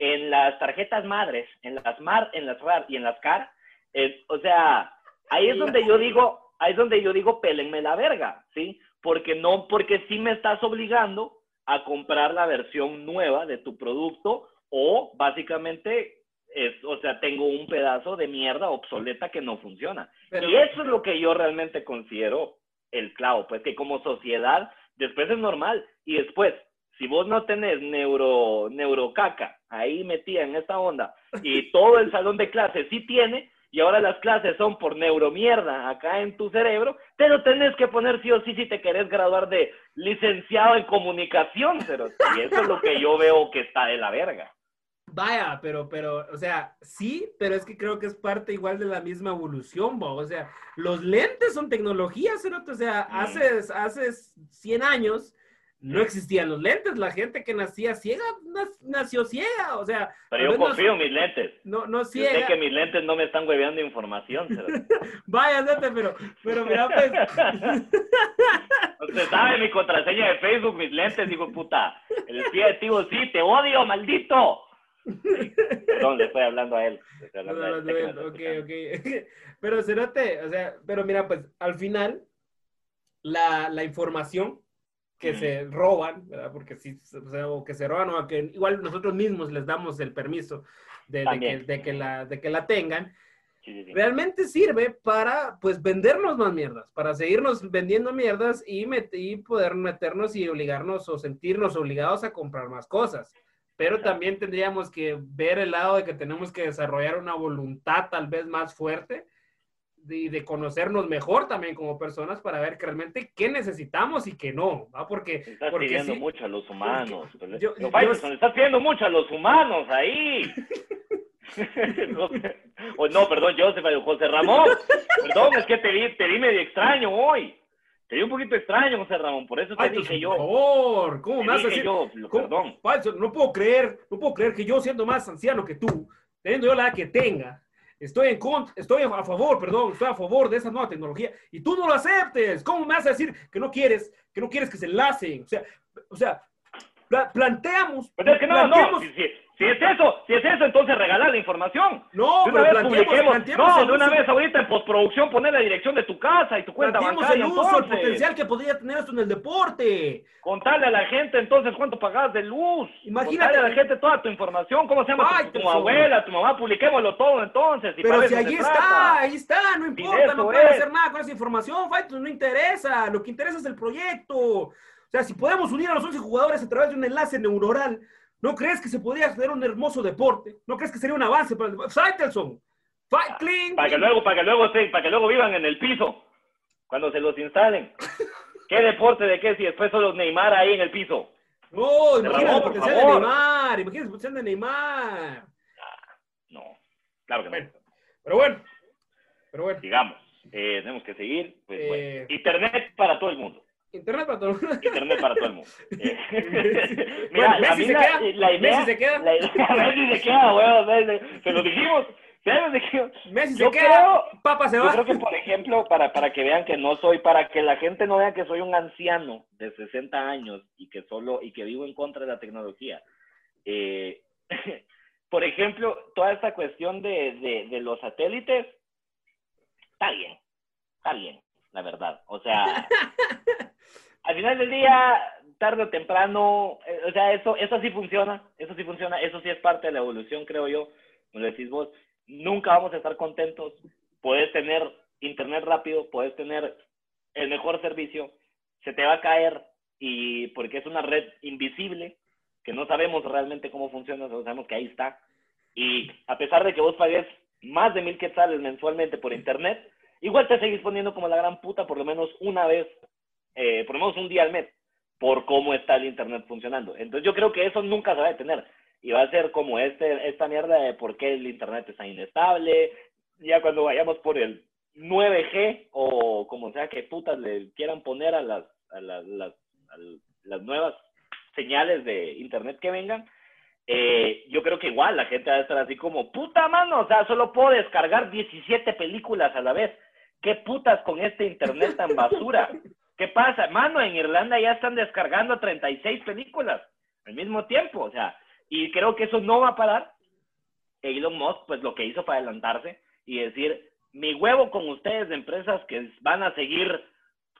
en las tarjetas madres, en las MAR, en las RAR y en las CAR, eh, o sea, ahí es donde yo digo, ahí es donde yo digo, pélenme la verga, ¿sí? Porque no, porque sí me estás obligando a comprar la versión nueva de tu producto o básicamente es, o sea, tengo un pedazo de mierda obsoleta que no funciona. y eso es lo que yo realmente considero el clavo, pues que como sociedad, después es normal y después, si vos no tenés neuro, neurocaca ahí metida en esta onda y todo el salón de clases sí tiene, y ahora las clases son por neuromierda acá en tu cerebro, te lo tenés que poner sí o sí si te querés graduar de licenciado en comunicación, pero y eso es lo que yo veo que está de la verga. Vaya, pero, pero, o sea, sí, pero es que creo que es parte igual de la misma evolución, ¿bo? o sea, los lentes son tecnologías, ¿no? o sea, hace, hace 100 años no existían los lentes, la gente que nacía ciega nació ciega, o sea. Pero yo confío en mis lentes. No, no ciega. Yo sé que mis lentes no me están hueveando información. Vaya, pero, pero mira, pues. Usted sabe mi contraseña de Facebook, mis lentes, digo, puta. El espía de Tivo, sí, te odio, maldito. Perdón, le estoy hablando a él. ok, ok. Pero Cerote, o sea, pero mira, pues al final, la, la información que se roban, ¿verdad? Porque sí, o, sea, o que se roban, o que igual nosotros mismos les damos el permiso de, que, de que, la, de que la tengan, realmente sirve para, pues, vendernos más mierdas, para seguirnos vendiendo mierdas y, y poder meternos y obligarnos o sentirnos obligados a comprar más cosas. Pero también tendríamos que ver el lado de que tenemos que desarrollar una voluntad tal vez más fuerte y de, conocernos mejor también como personas para ver que realmente qué necesitamos y qué no, ¿va? Porque... Estás porque pidiendo mucho a los humanos. Yo, estás pidiendo mucho a los humanos ahí. no, no, perdón, Joseph, José Ramón. Perdón, es que te vi, te vi medio extraño hoy. Te vi un poquito extraño, José Ramón, por eso te dije yo. Por favor, ¿cómo me vas a decir? Yo, perdón. no puedo creer, no puedo creer que yo siendo más anciano que tú, teniendo yo la edad que tenga, Estoy en contra, estoy a favor, perdón, estoy a favor de esa nueva tecnología y tú no lo aceptes. ¿Cómo me vas a decir que no quieres, que no quieres que se enlacen? O sea, o sea, planteamos. Pero es que no, no, si es eso, si es eso, entonces regalar la información. No, de una vez publiquemos. No, de una vez ahorita en postproducción poner la dirección de tu casa y tu cuenta bancaria. el uso, el potencial que podría tener esto en el deporte. Contarle a la gente entonces cuánto pagas de luz. Imagínate. Contarle a la gente toda tu información, cómo se llama tu, abuela, tu mamá, publiquémoslo todo entonces. Pero si ahí está, ahí está, no importa, no puedes hacer nada con esa información, no interesa. Lo que interesa es el proyecto. O sea, si podemos unir a los 11 jugadores a través de un enlace neuronal, ¿No crees que se podría hacer un hermoso deporte? ¿No crees que sería un avance para el Faitelson? Fight clean. Para que luego, para que luego, para que luego vivan en el piso cuando se los instalen. ¿Qué deporte de qué si después solo Neymar ahí en el piso? No, imagínate el potencial de Neymar, imagínate el potencial de Neymar. No, claro que no. Pero bueno, pero bueno. Digamos, eh, tenemos que seguir. Pues, eh, Internet para todo el mundo. Internet para todo el mundo. Internet para todo el mundo. Mira, Messi se queda. La idea, Messi se queda. La Messi se queda, weón. Se lo dijimos. Messi se queda, Papa se va. Yo creo que, por ejemplo, para, para que vean que no soy, para que la gente no vea que soy un anciano de 60 años y que solo, y que vivo en contra de la tecnología. Eh, por ejemplo, toda esta cuestión de, de, de los satélites, está bien, está bien, la verdad. O sea, al final del día, tarde o temprano, eh, o sea, eso, eso sí funciona, eso sí funciona, eso sí es parte de la evolución, creo yo, como lo decís vos, nunca vamos a estar contentos, puedes tener internet rápido, puedes tener el mejor servicio, se te va a caer y porque es una red invisible, que no sabemos realmente cómo funciona, sabemos que ahí está, y a pesar de que vos pagues más de mil quetzales mensualmente por internet, igual te seguís poniendo como la gran puta por lo menos una vez eh, por lo menos un día al mes, por cómo está el Internet funcionando. Entonces yo creo que eso nunca se va a detener. Y va a ser como este, esta mierda de por qué el Internet está inestable. Ya cuando vayamos por el 9G o como sea que putas le quieran poner a las, a las, las, nuevas señales de Internet que vengan, eh, yo creo que igual la gente va a estar así como, puta mano, o sea, solo puedo descargar 17 películas a la vez. ¿Qué putas con este internet tan basura? ¿Qué pasa? Mano, en Irlanda ya están descargando 36 películas al mismo tiempo, o sea, y creo que eso no va a parar. Elon Musk, pues lo que hizo para adelantarse y decir, mi huevo con ustedes de empresas que van a seguir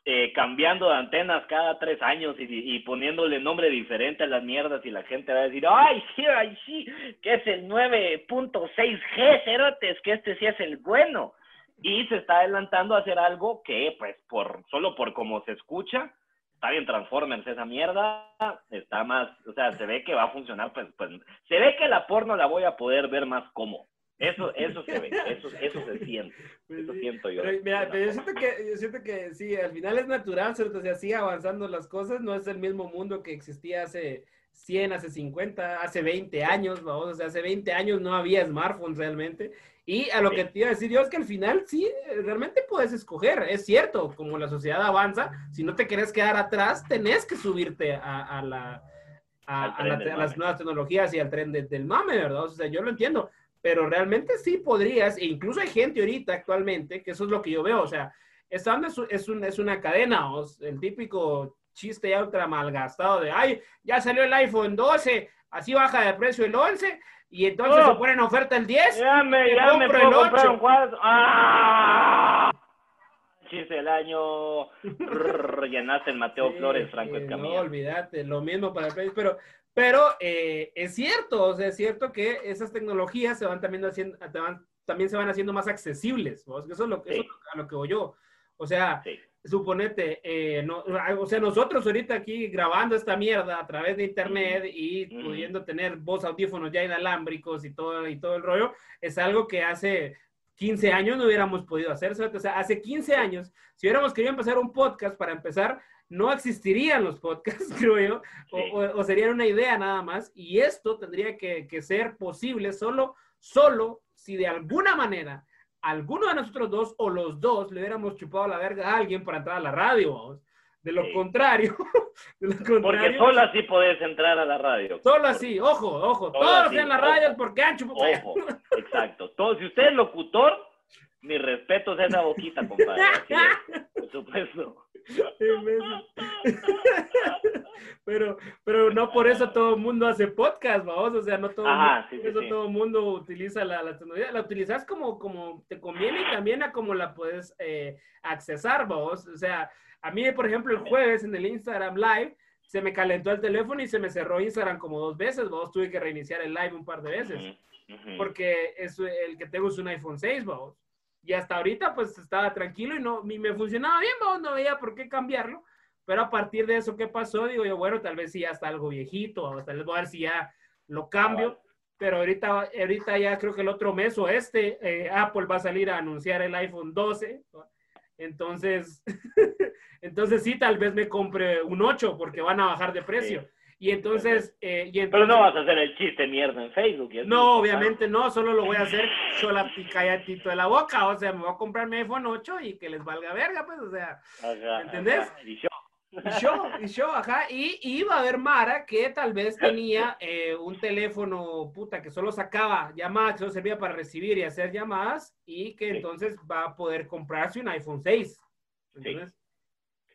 eh, cambiando de antenas cada tres años y, poniéndole nombre diferente a las mierdas y la gente va a decir, ay, sí, ay, sí, que es el 9.6G, cerotes, que este sí es el bueno. Y se está adelantando a hacer algo que, pues, por solo por cómo se escucha, está bien Transformers esa mierda, está más, o sea, se ve que va a funcionar, pues, pues, se ve que la porno la voy a poder ver más como. Eso, eso se ve, eso, eso se siente, pues eso siento yo. mira, pero yo siento, que, yo siento que sí, al final es natural, ¿cierto? O sea, sigue avanzando las cosas, no es el mismo mundo que existía hace 100, hace 50, hace 20 años, vamos, o sea, hace 20 años no había smartphones realmente. Y a lo que te iba a decir yo es que al final sí, realmente puedes escoger, es cierto, como la sociedad avanza, si no te quieres quedar atrás, tenés que subirte a, la... A, las nuevas tecnologías y al tren del mame, ¿verdad? O sea, yo lo entiendo. Pero realmente sí podrías, e incluso hay gente ahorita actualmente, que eso es lo que yo veo, o sea, esta es, es, es una cadena, el típico chiste ya ultra malgastado de, ay, ya salió el iPhone 12, así baja de precio el 11, y entonces se pone en oferta el 10, ya me, ya me puedo el 8. comprar un cuadro. ¡Ah! Chiste del año, llenaste el Mateo Flores, Franco Escamilla. No, olvídate, lo mismo para el pero pero eh, es cierto, o sea, es cierto que esas tecnologías se van también haciendo, también se van haciendo más accesibles. Eso es lo, eso a lo que voy yo. O sea, suponete, eh, no, o sea, nosotros ahorita aquí grabando esta mierda a través de internet y pudiendo tener voz audífonos ya inalámbricos y todo, y todo el rollo, es algo que hace 15 años no hubiéramos podido hacer. O sea, hace 15 años, si hubiéramos querido empezar un podcast para empezar, no existirían los podcasts, creo yo, o, serían una idea nada más, y esto tendría que, ser posible solo, solo si de alguna manera alguno de nosotros dos o los dos le hubiéramos chupado la verga a alguien para entrar a la radio, De lo, contrario, Porque solo así podés entrar a la radio. Solo así, ojo, ojo. Todos en la radio porque han chupado. Ojo, exacto. Todo, si usted es locutor, mi respeto es esa boquita, compadre. por supuesto. pero, pero no por eso todo el mundo hace podcast, vamos, o sea, no todo, eso todo el mundo utiliza la, la, tecnología, la utilizas como, como te conviene y también a como la puedes eh, accesar, vamos, o sea, a mí, por ejemplo, el jueves en el Instagram Live, se me calentó el teléfono y se me cerró Instagram como dos veces, vamos, tuve que reiniciar el live un par de veces, porque es, el que tengo es un iPhone 6, vamos. Y hasta ahorita pues estaba tranquilo y no, me funcionaba bien, no veía por qué cambiarlo. Pero a partir de eso, ¿qué pasó? Digo yo, bueno, tal vez sí ya está algo viejito, o tal vez voy a ver si ya lo cambio. Pero ahorita, ahorita ya creo que el otro mes o este, eh, Apple va a salir a anunciar el iPhone 12. Entonces, entonces sí, tal vez me compre un 8 porque van a bajar de precio. Y entonces, eh, y Pero no vas a hacer el chiste mierda en Facebook. No, obviamente no, solo lo voy a hacer yo la picayatito de la boca, o sea, me voy a comprar mi iPhone 8 y que les valga verga, pues, o sea, ¿entendés? Y yo. Y yo, y yo, ajá, y, iba a haber Mara que tal vez tenía eh, un teléfono, puta, que solo sacaba llamadas, que solo servía para recibir y hacer llamadas, y que entonces va a poder comprarse un iPhone 6. ¿Entendés?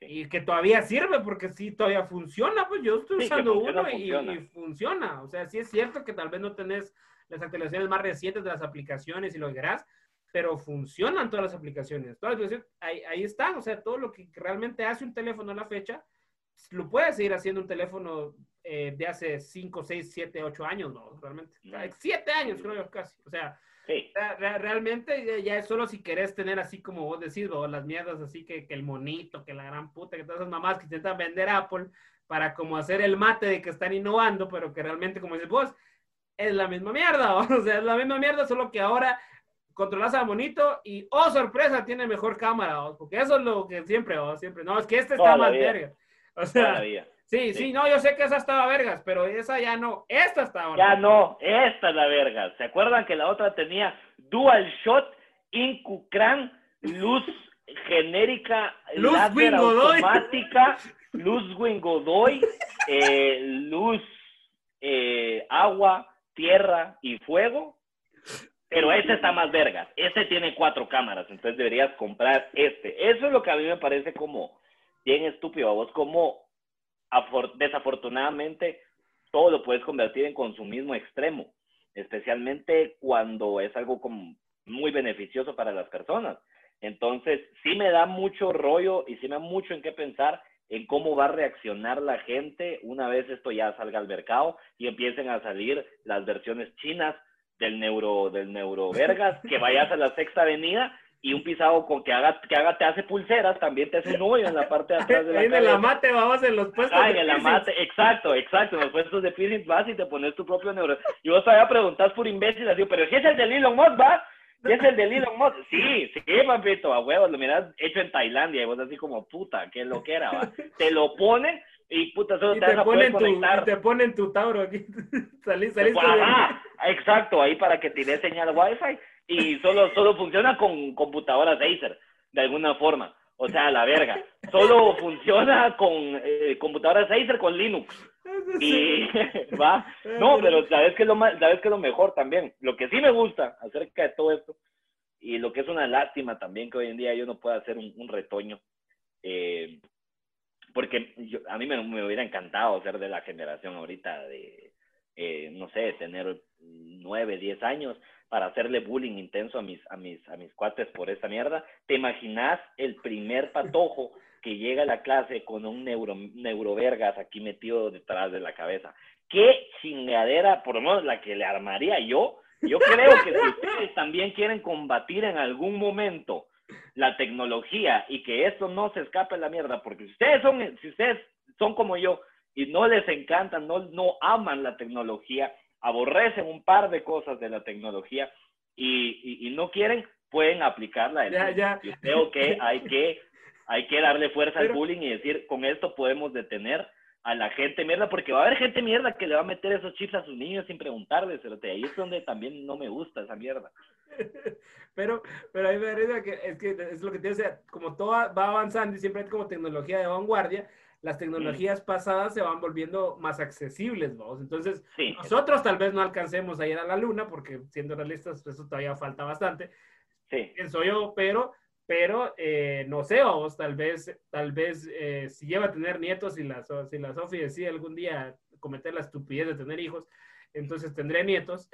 Y que todavía sirve porque sí, todavía funciona, pues yo estoy usando uno y funciona. O sea, sí es cierto que tal vez no tenés las actualizaciones más recientes de las aplicaciones y lo querás, pero funcionan todas las aplicaciones. Todas ahí, ahí están, o sea, todo lo que realmente hace un teléfono a la fecha, lo puede seguir haciendo un teléfono eh, de hace 5, 6, 7, 8 años, ¿no? Realmente. 7 años, creo yo, casi. O sea, realmente ya es solo si querés tener así como vos decís, o las mierdas así que, que, el monito, que la gran puta, que todas esas mamás que intentan vender Apple para como hacer el mate de que están innovando, pero que realmente, como dices vos, es la misma mierda, o sea, es la misma mierda, solo que ahora controlas al monito y, oh, sorpresa, tiene mejor cámara, porque eso es lo que siempre, siempre, no, es que este está más verga. O sea, Sí, sí, no, yo sé que esa estaba vergas, pero esa ya no. Esta estaba. Ya no, esta es la vergas. ¿Se acuerdan que la otra tenía Dual Shot, Incucran, luz genérica, luz automática, luz Wingodoy, eh, luz eh, agua, tierra y fuego? Pero este está más vergas. Este tiene cuatro cámaras, entonces deberías comprar este. Eso es lo que a mí me parece como bien estúpido a vos, como desafortunadamente todo lo puedes convertir en consumismo extremo, especialmente cuando es algo como muy beneficioso para las personas. Entonces, sí me da mucho rollo y sí me da mucho en qué pensar en cómo va a reaccionar la gente una vez esto ya salga al mercado y empiecen a salir las versiones chinas del neuro del neurovergas, que vayas a la sexta avenida y un pisado con que haga, que haga te hace pulseras, también te hace un hoyo en la parte de atrás de la En el amate vamos en los puestos ah, en el amate, exacto, exacto, en los puestos de piercing vas y te pones tu propio neuro. Y vos todavía preguntas por imbécil, así, pero si es el de Elon Musk, va, si es el de Elon Musk, sí, sí, papito, a huevos, lo miras hecho en Tailandia y vos así como, puta, qué lo que era, va. Te lo ponen y puta, solo te, te, ponen tu, y te ponen tu Tauro aquí, salís, salís. Ajá, exacto, ahí para que tires señal Wi-Fi y solo, solo funciona con computadoras Acer, de alguna forma. O sea, la verga. Solo funciona con eh, computadoras Acer con Linux. Y va. No, pero sabes que lo más, sabes que es lo mejor también. Lo que sí me gusta acerca de todo esto y lo que es una lástima también que hoy en día yo no pueda hacer un, retoño. Eh, porque a mí me, me, hubiera encantado ser de la generación ahorita de, eh, no sé, tener nueve, diez años para hacerle bullying intenso a mis, a mis, a mis cuates por esta mierda. ¿Te imaginas el primer patojo que llega a la clase con un neuro, neurovergas aquí metido detrás de la cabeza? ¿Qué chingadera, por lo menos la que le armaría yo? Yo creo que si ustedes también quieren combatir en algún momento la tecnología y que esto no se escape a la mierda, porque si ustedes son, si ustedes son como yo y no les encantan, no, no aman la tecnología, aborrecen un par de cosas de la tecnología y, y, no quieren, pueden aplicarla. Ya, ya. Yo creo que hay que, hay que darle fuerza al bullying y decir, con esto podemos detener a la gente mierda, porque va a haber gente mierda que le va a meter esos chips a sus niños sin preguntarles, pero ahí es donde también no me gusta esa mierda. Pero, pero ahí me da que es que es lo que te decía, como todo va avanzando y siempre hay como tecnología de vanguardia, las tecnologías pasadas se van volviendo más accesibles, vamos. Entonces, nosotros tal vez no alcancemos a ir a la luna, porque siendo realistas, eso todavía falta bastante. Sí. Pienso yo, pero, pero eh, no sé, vamos, tal vez, tal vez eh, si lleva a tener nietos y la, si la Sofi decide algún día cometer la estupidez de tener hijos, entonces tendré nietos.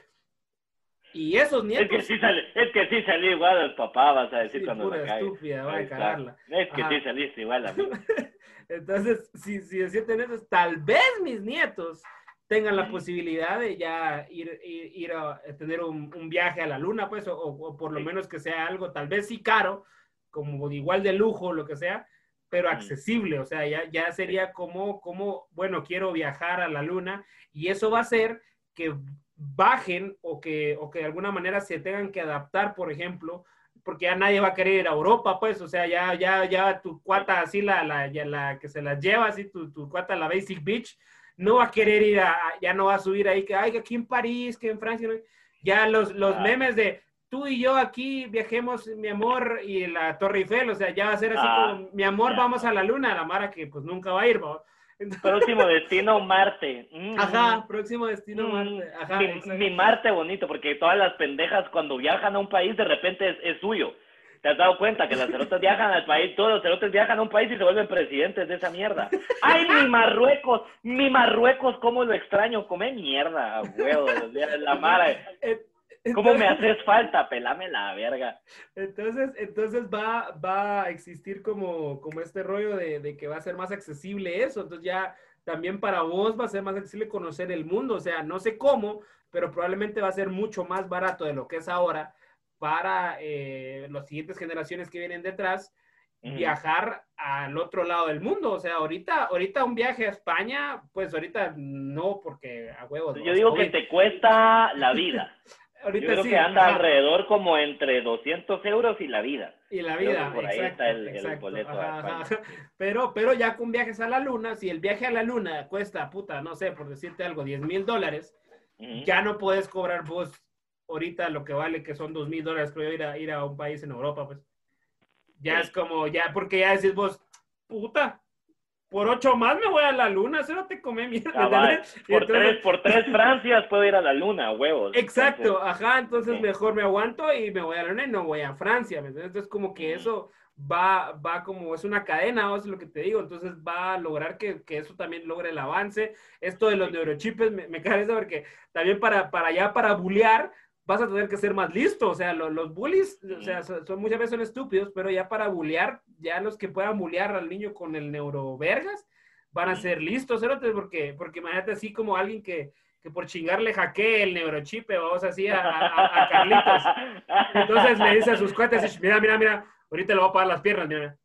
Y esos nietos. Es que sí sale, es que sí salí igual al papá, vas a decir cuando pura la estúpida, va a cagarla. Es que sí saliste igual a mí. Entonces, si, si deciden eso, tal vez mis nietos tengan la posibilidad de ya ir, ir, a tener un, un, viaje a la luna, pues, o, o, por lo menos que sea algo tal vez sí caro, como igual de lujo, lo que sea, pero accesible, o sea, ya, ya sería como, como, bueno, quiero viajar a la luna y eso va a ser que bajen o que, o que de alguna manera se tengan que adaptar, por ejemplo, porque ya nadie va a querer ir a Europa, pues, o sea, ya, ya, ya tu cuata así, la, la, ya la que se la lleva, así, tu, tu cuata, la Basic Beach, no va a querer ir a, ya no va a subir ahí, que, ay, aquí en París, que en Francia, ya los, los ah. memes de tú y yo aquí viajemos, mi amor, y la Torre Eiffel, o sea, ya va a ser así ah. como, mi amor, vamos a la luna, la Mara que pues nunca va a ir, ¿no? próximo destino Marte. Mm. Ajá, próximo destino mm. Marte. Ajá, mi, Marte bonito, porque todas las pendejas cuando viajan a un país de repente es, suyo. ¿Te has dado cuenta que las cerotas viajan al país, todos los cerotes viajan a un país y se vuelven presidentes de esa mierda? ¡Ay, mi Marruecos! ¡Mi Marruecos! ¿Cómo lo extraño? Come mierda, huevo, la mara. ¿Cómo me haces falta? Pelame la verga. Entonces, entonces va, va a existir como, como este rollo de, de, que va a ser más accesible eso. Entonces ya también para vos va a ser más accesible conocer el mundo. O sea, no sé cómo, pero probablemente va a ser mucho más barato de lo que es ahora para eh, las siguientes generaciones que vienen detrás viajar al otro lado del mundo. O sea, ahorita, ahorita un viaje a España, pues ahorita no, porque a huevos. Yo digo que te cuesta la vida. Ahorita Yo creo que anda alrededor como entre 200 euros y la vida. Y la vida, por ahí está el, boleto. Pero, pero ya con viajes a la luna, si el viaje a la luna cuesta, puta, no sé, por decirte algo, 10 mil dólares, ya no puedes cobrar vos ahorita lo que vale, que son 2 mil dólares, creo ir a, ir a un país en Europa, pues. Ya es como, ya, porque ya decís vos, puta, por ocho más me voy a la luna, eso no te come mierda. por, tres, por tres Francias puedo ir a la luna, huevos. Exacto, ajá, entonces mejor me aguanto y me voy a la luna y no voy a Francia, ¿me entiendes? Entonces como que eso va, va como, es una cadena, o es lo que te digo, entonces va a lograr que, que eso también logre el avance. Esto de los neurochips me, me cae porque también para, para allá, para bulear, vas a tener que ser más listo. O sea, los bullies, o sea, son, muchas veces son estúpidos, pero ya para bullear, ya los que puedan bullear al niño con el neurovergas, van a ser listos, porque, porque imagínate así como alguien que, que por chingarle hackee el neurochip, vamos así a, a, Carlitos. Entonces le dice a sus cuates, mira, mira, mira, ahorita le voy a pagar las piernas, mira.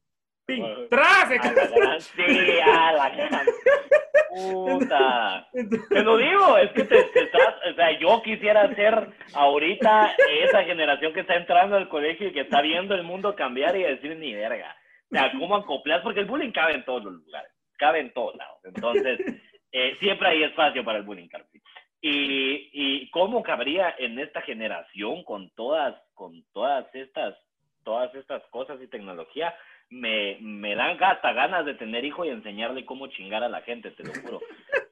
¡Ping! ¡Tras! Sí, a la Puta. Te lo digo, es que te, estás, o sea, yo quisiera ser ahorita esa generación que está entrando al colegio y que está viendo el mundo cambiar y decir ni verga. O sea, ¿cómo acoplar? Porque el bullying cabe en todos los lugares, cabe en todos lados. Entonces, eh, siempre hay espacio para el bullying, Y, y cómo cabría en esta generación con todas, con todas estas, todas estas cosas y tecnología me, me dan hasta ganas de tener hijo y enseñarle cómo chingar a la gente, te lo juro.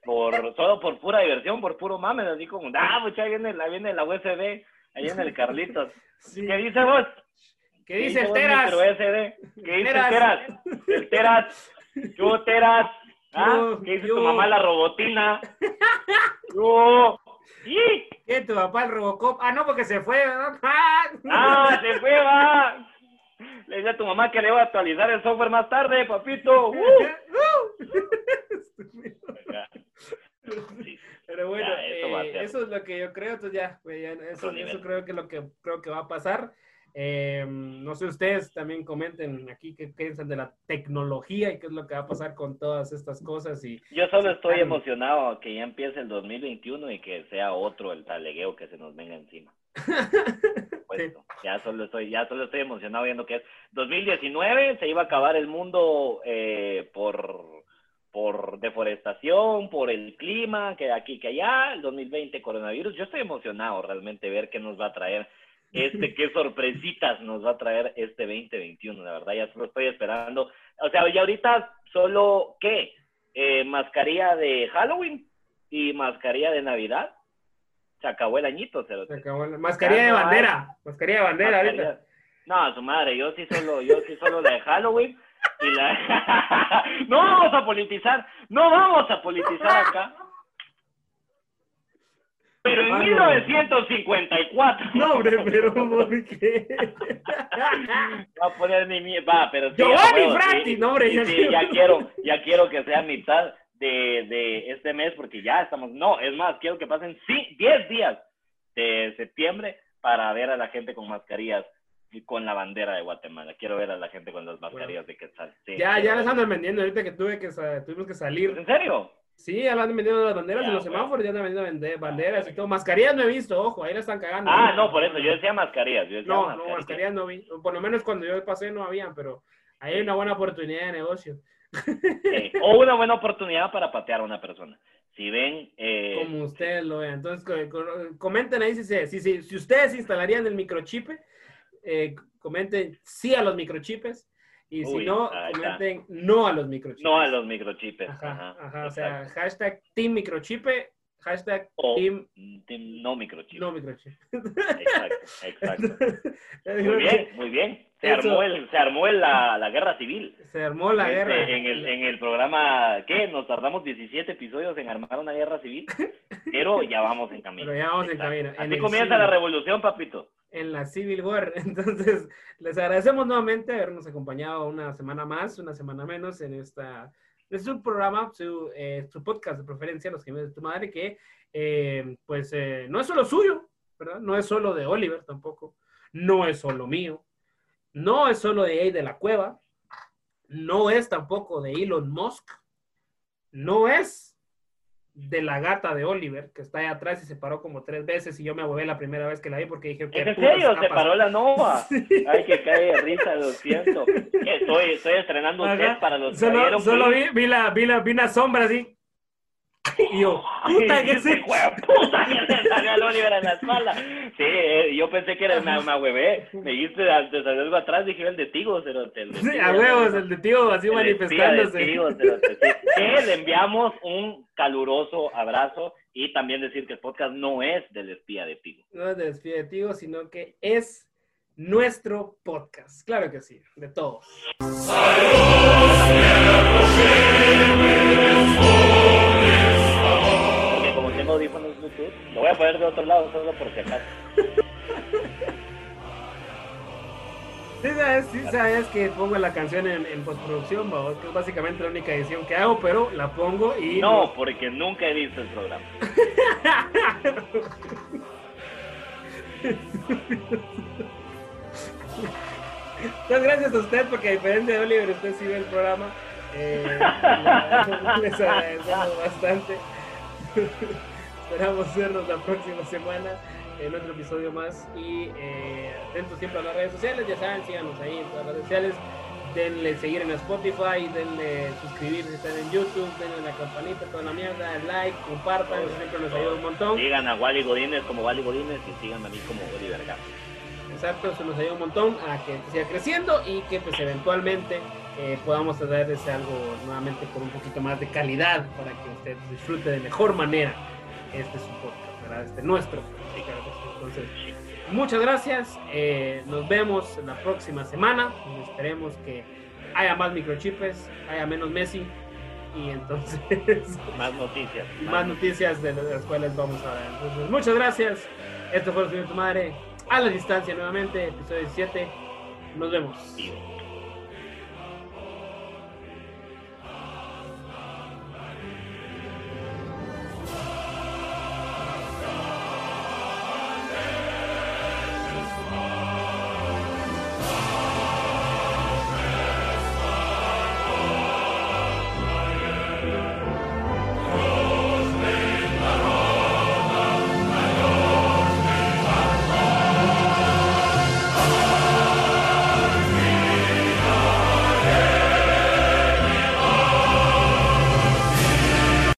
Por, solo por pura diversión, por puro mames, así como, ah, mucha, ahí viene, viene la USB, ahí en el Carlitos. ¿Qué dice vos? ¿Qué dice el Teras? ¿Qué dice el Teras? El Teras. Yo, Teras. ¿Ah? ¿Qué dice tu mamá la robotina? Yo. ¿Y? ¿Qué tu papá el Robocop? Ah, no, porque se fue. ah, se fue, va. Le dice a tu mamá que le va a actualizar el software más tarde, papito. Pero bueno, eh, eso, es lo que yo creo, entonces ya, eso, creo que lo que creo que va a pasar. Eh, no sé, ustedes también comenten aquí qué piensan de la tecnología y qué es lo que va a pasar con todas estas cosas. Y, Yo solo estoy emocionado que ya empiece el 2021 y que sea otro el talegueo que se nos venga encima. Ya solo estoy, ya solo estoy emocionado viendo que es 2019, se iba a acabar el mundo eh, por, por deforestación, por el clima, que aquí, que allá, el 2020 coronavirus. Yo estoy emocionado realmente ver qué nos va a traer este, qué sorpresitas nos va a traer este 2021, la verdad, ya solo estoy esperando. O sea, ya ahorita solo, ¿qué? Eh, mascarilla de Halloween y mascarilla de Navidad se acabó el añito. Se, acabó la mascarilla de bandera. Mascarilla de bandera ahorita. No, su madre, yo sí solo, yo sí solo la de Halloween. Y la... no vamos a politizar, no vamos a politizar acá. Pero en 1954. No, hombre, pero ¿por qué? Va a poner mi va, pero sí, Giovanni Fratti, no, hombre. Sí, ya quiero, ya quiero que sea mitad de, de este mes porque ya estamos, no, es más, quiero que pasen sí, 10 días de septiembre para ver a la gente con mascarillas y con la bandera de Guatemala. Quiero ver a la gente con las mascarillas de Quetzal. ya, ya les andan vendiendo ahorita que tuve que tuvimos que salir. ¿En serio? Sí, ya andan vendiendo las banderas en los semáforos, ya andan vendiendo banderas y todo. Mascarillas no he visto, ojo, ahí la están cagando. Ah, no, por eso, yo decía mascarillas. no, mascarillas. no, mascarillas no vi. Por lo menos cuando yo pasé no habían, pero ahí hay una buena oportunidad de negocio. O una buena oportunidad para patear a una persona. Si ven... Eh, Como ustedes lo vean. Entonces, comenten ahí si, si, si, si ustedes instalarían el microchip. Eh, comenten sí a los microchips. Y si no, comenten no a los microchips. No a los microchips. Ajá, ajá, o sea, hashtag Team Microchip, hashtag team, team, No Microchip. No Microchip. Exacto, exacto. muy bien, muy bien. Se armó, el, se armó la, la, guerra civil. Se armó la este, guerra. En el, en el programa, ¿qué? Nos tardamos 17 episodios en armar una guerra civil, pero ya vamos en camino. Pero ya vamos en camino. Así comienza la revolución, papito. En la Civil War. Entonces, les agradecemos nuevamente habernos acompañado una semana más, una semana menos en esta es su programa, su, eh, su podcast de preferencia, Los Gemelos de tu Madre, que eh, pues eh, no es solo suyo, ¿verdad? No es solo de Oliver tampoco, no es solo mío, no es solo de ahí de la cueva, no es tampoco de Elon Musk, no es de la gata de Oliver, que está ahí atrás y se paró como tres veces y yo me ahuevé la primera vez que la vi porque dije que... ¿En serio? ¿Se paró la nova? Ay, que cae de risa, lo siento. Estoy, estoy estrenando un set para los Solo, solo vi, vi, la, vi, la, vi una sombra así y yo, puta que se. puta que se salió al Oliver en la espalda. Sí, eh, yo pensé que era una, una hueve. Me dijiste de salir algo atrás, dije el de Tigo, pero el de Sí, a huevos, el de Tigo, así manifestándose. Que le enviamos un caluroso abrazo y también decir que el podcast no es del espía de Tigo. No es del espía de Tigo, sino que es nuestro podcast. Claro que sí, de todos. audífonos poner de otro lado solo por si acaso. Sabes, que pongo la canción en, en postproducción, que es básicamente la única edición que hago, pero la pongo y... No, porque nunca he visto el programa. Entonces, gracias a usted, porque a diferencia de Oliver, usted sí ve el programa. Eh, les agradecemos bastante. Esperamos vernos la próxima semana en otro episodio más. Y eh, atentos siempre a las redes sociales, ya saben, síganos ahí en las redes sociales. Denle seguir en Spotify, denle suscribir si están en YouTube, denle la campanita, toda la mierda, like, compartan, siempre nos ayuda un montón. Sigan a Wally Godínez como Wally Godínez y sigan a mí como Oliver Gas. Exacto, eso nos ayuda un montón a que siga creciendo y que pues eventualmente eh, podamos traerles algo nuevamente con un poquito más de calidad para que usted disfrute de mejor manera este su podcast, ¿verdad? Este nuestro. Entonces, muchas gracias. eh, nos vemos la próxima semana. Esperemos que haya más microchips, haya menos Messi y entonces Más noticias. más noticias de las cuales vamos a ver. Entonces, muchas gracias. Esto fue el señor tu madre a la distancia nuevamente, episodio 17. Nos vemos.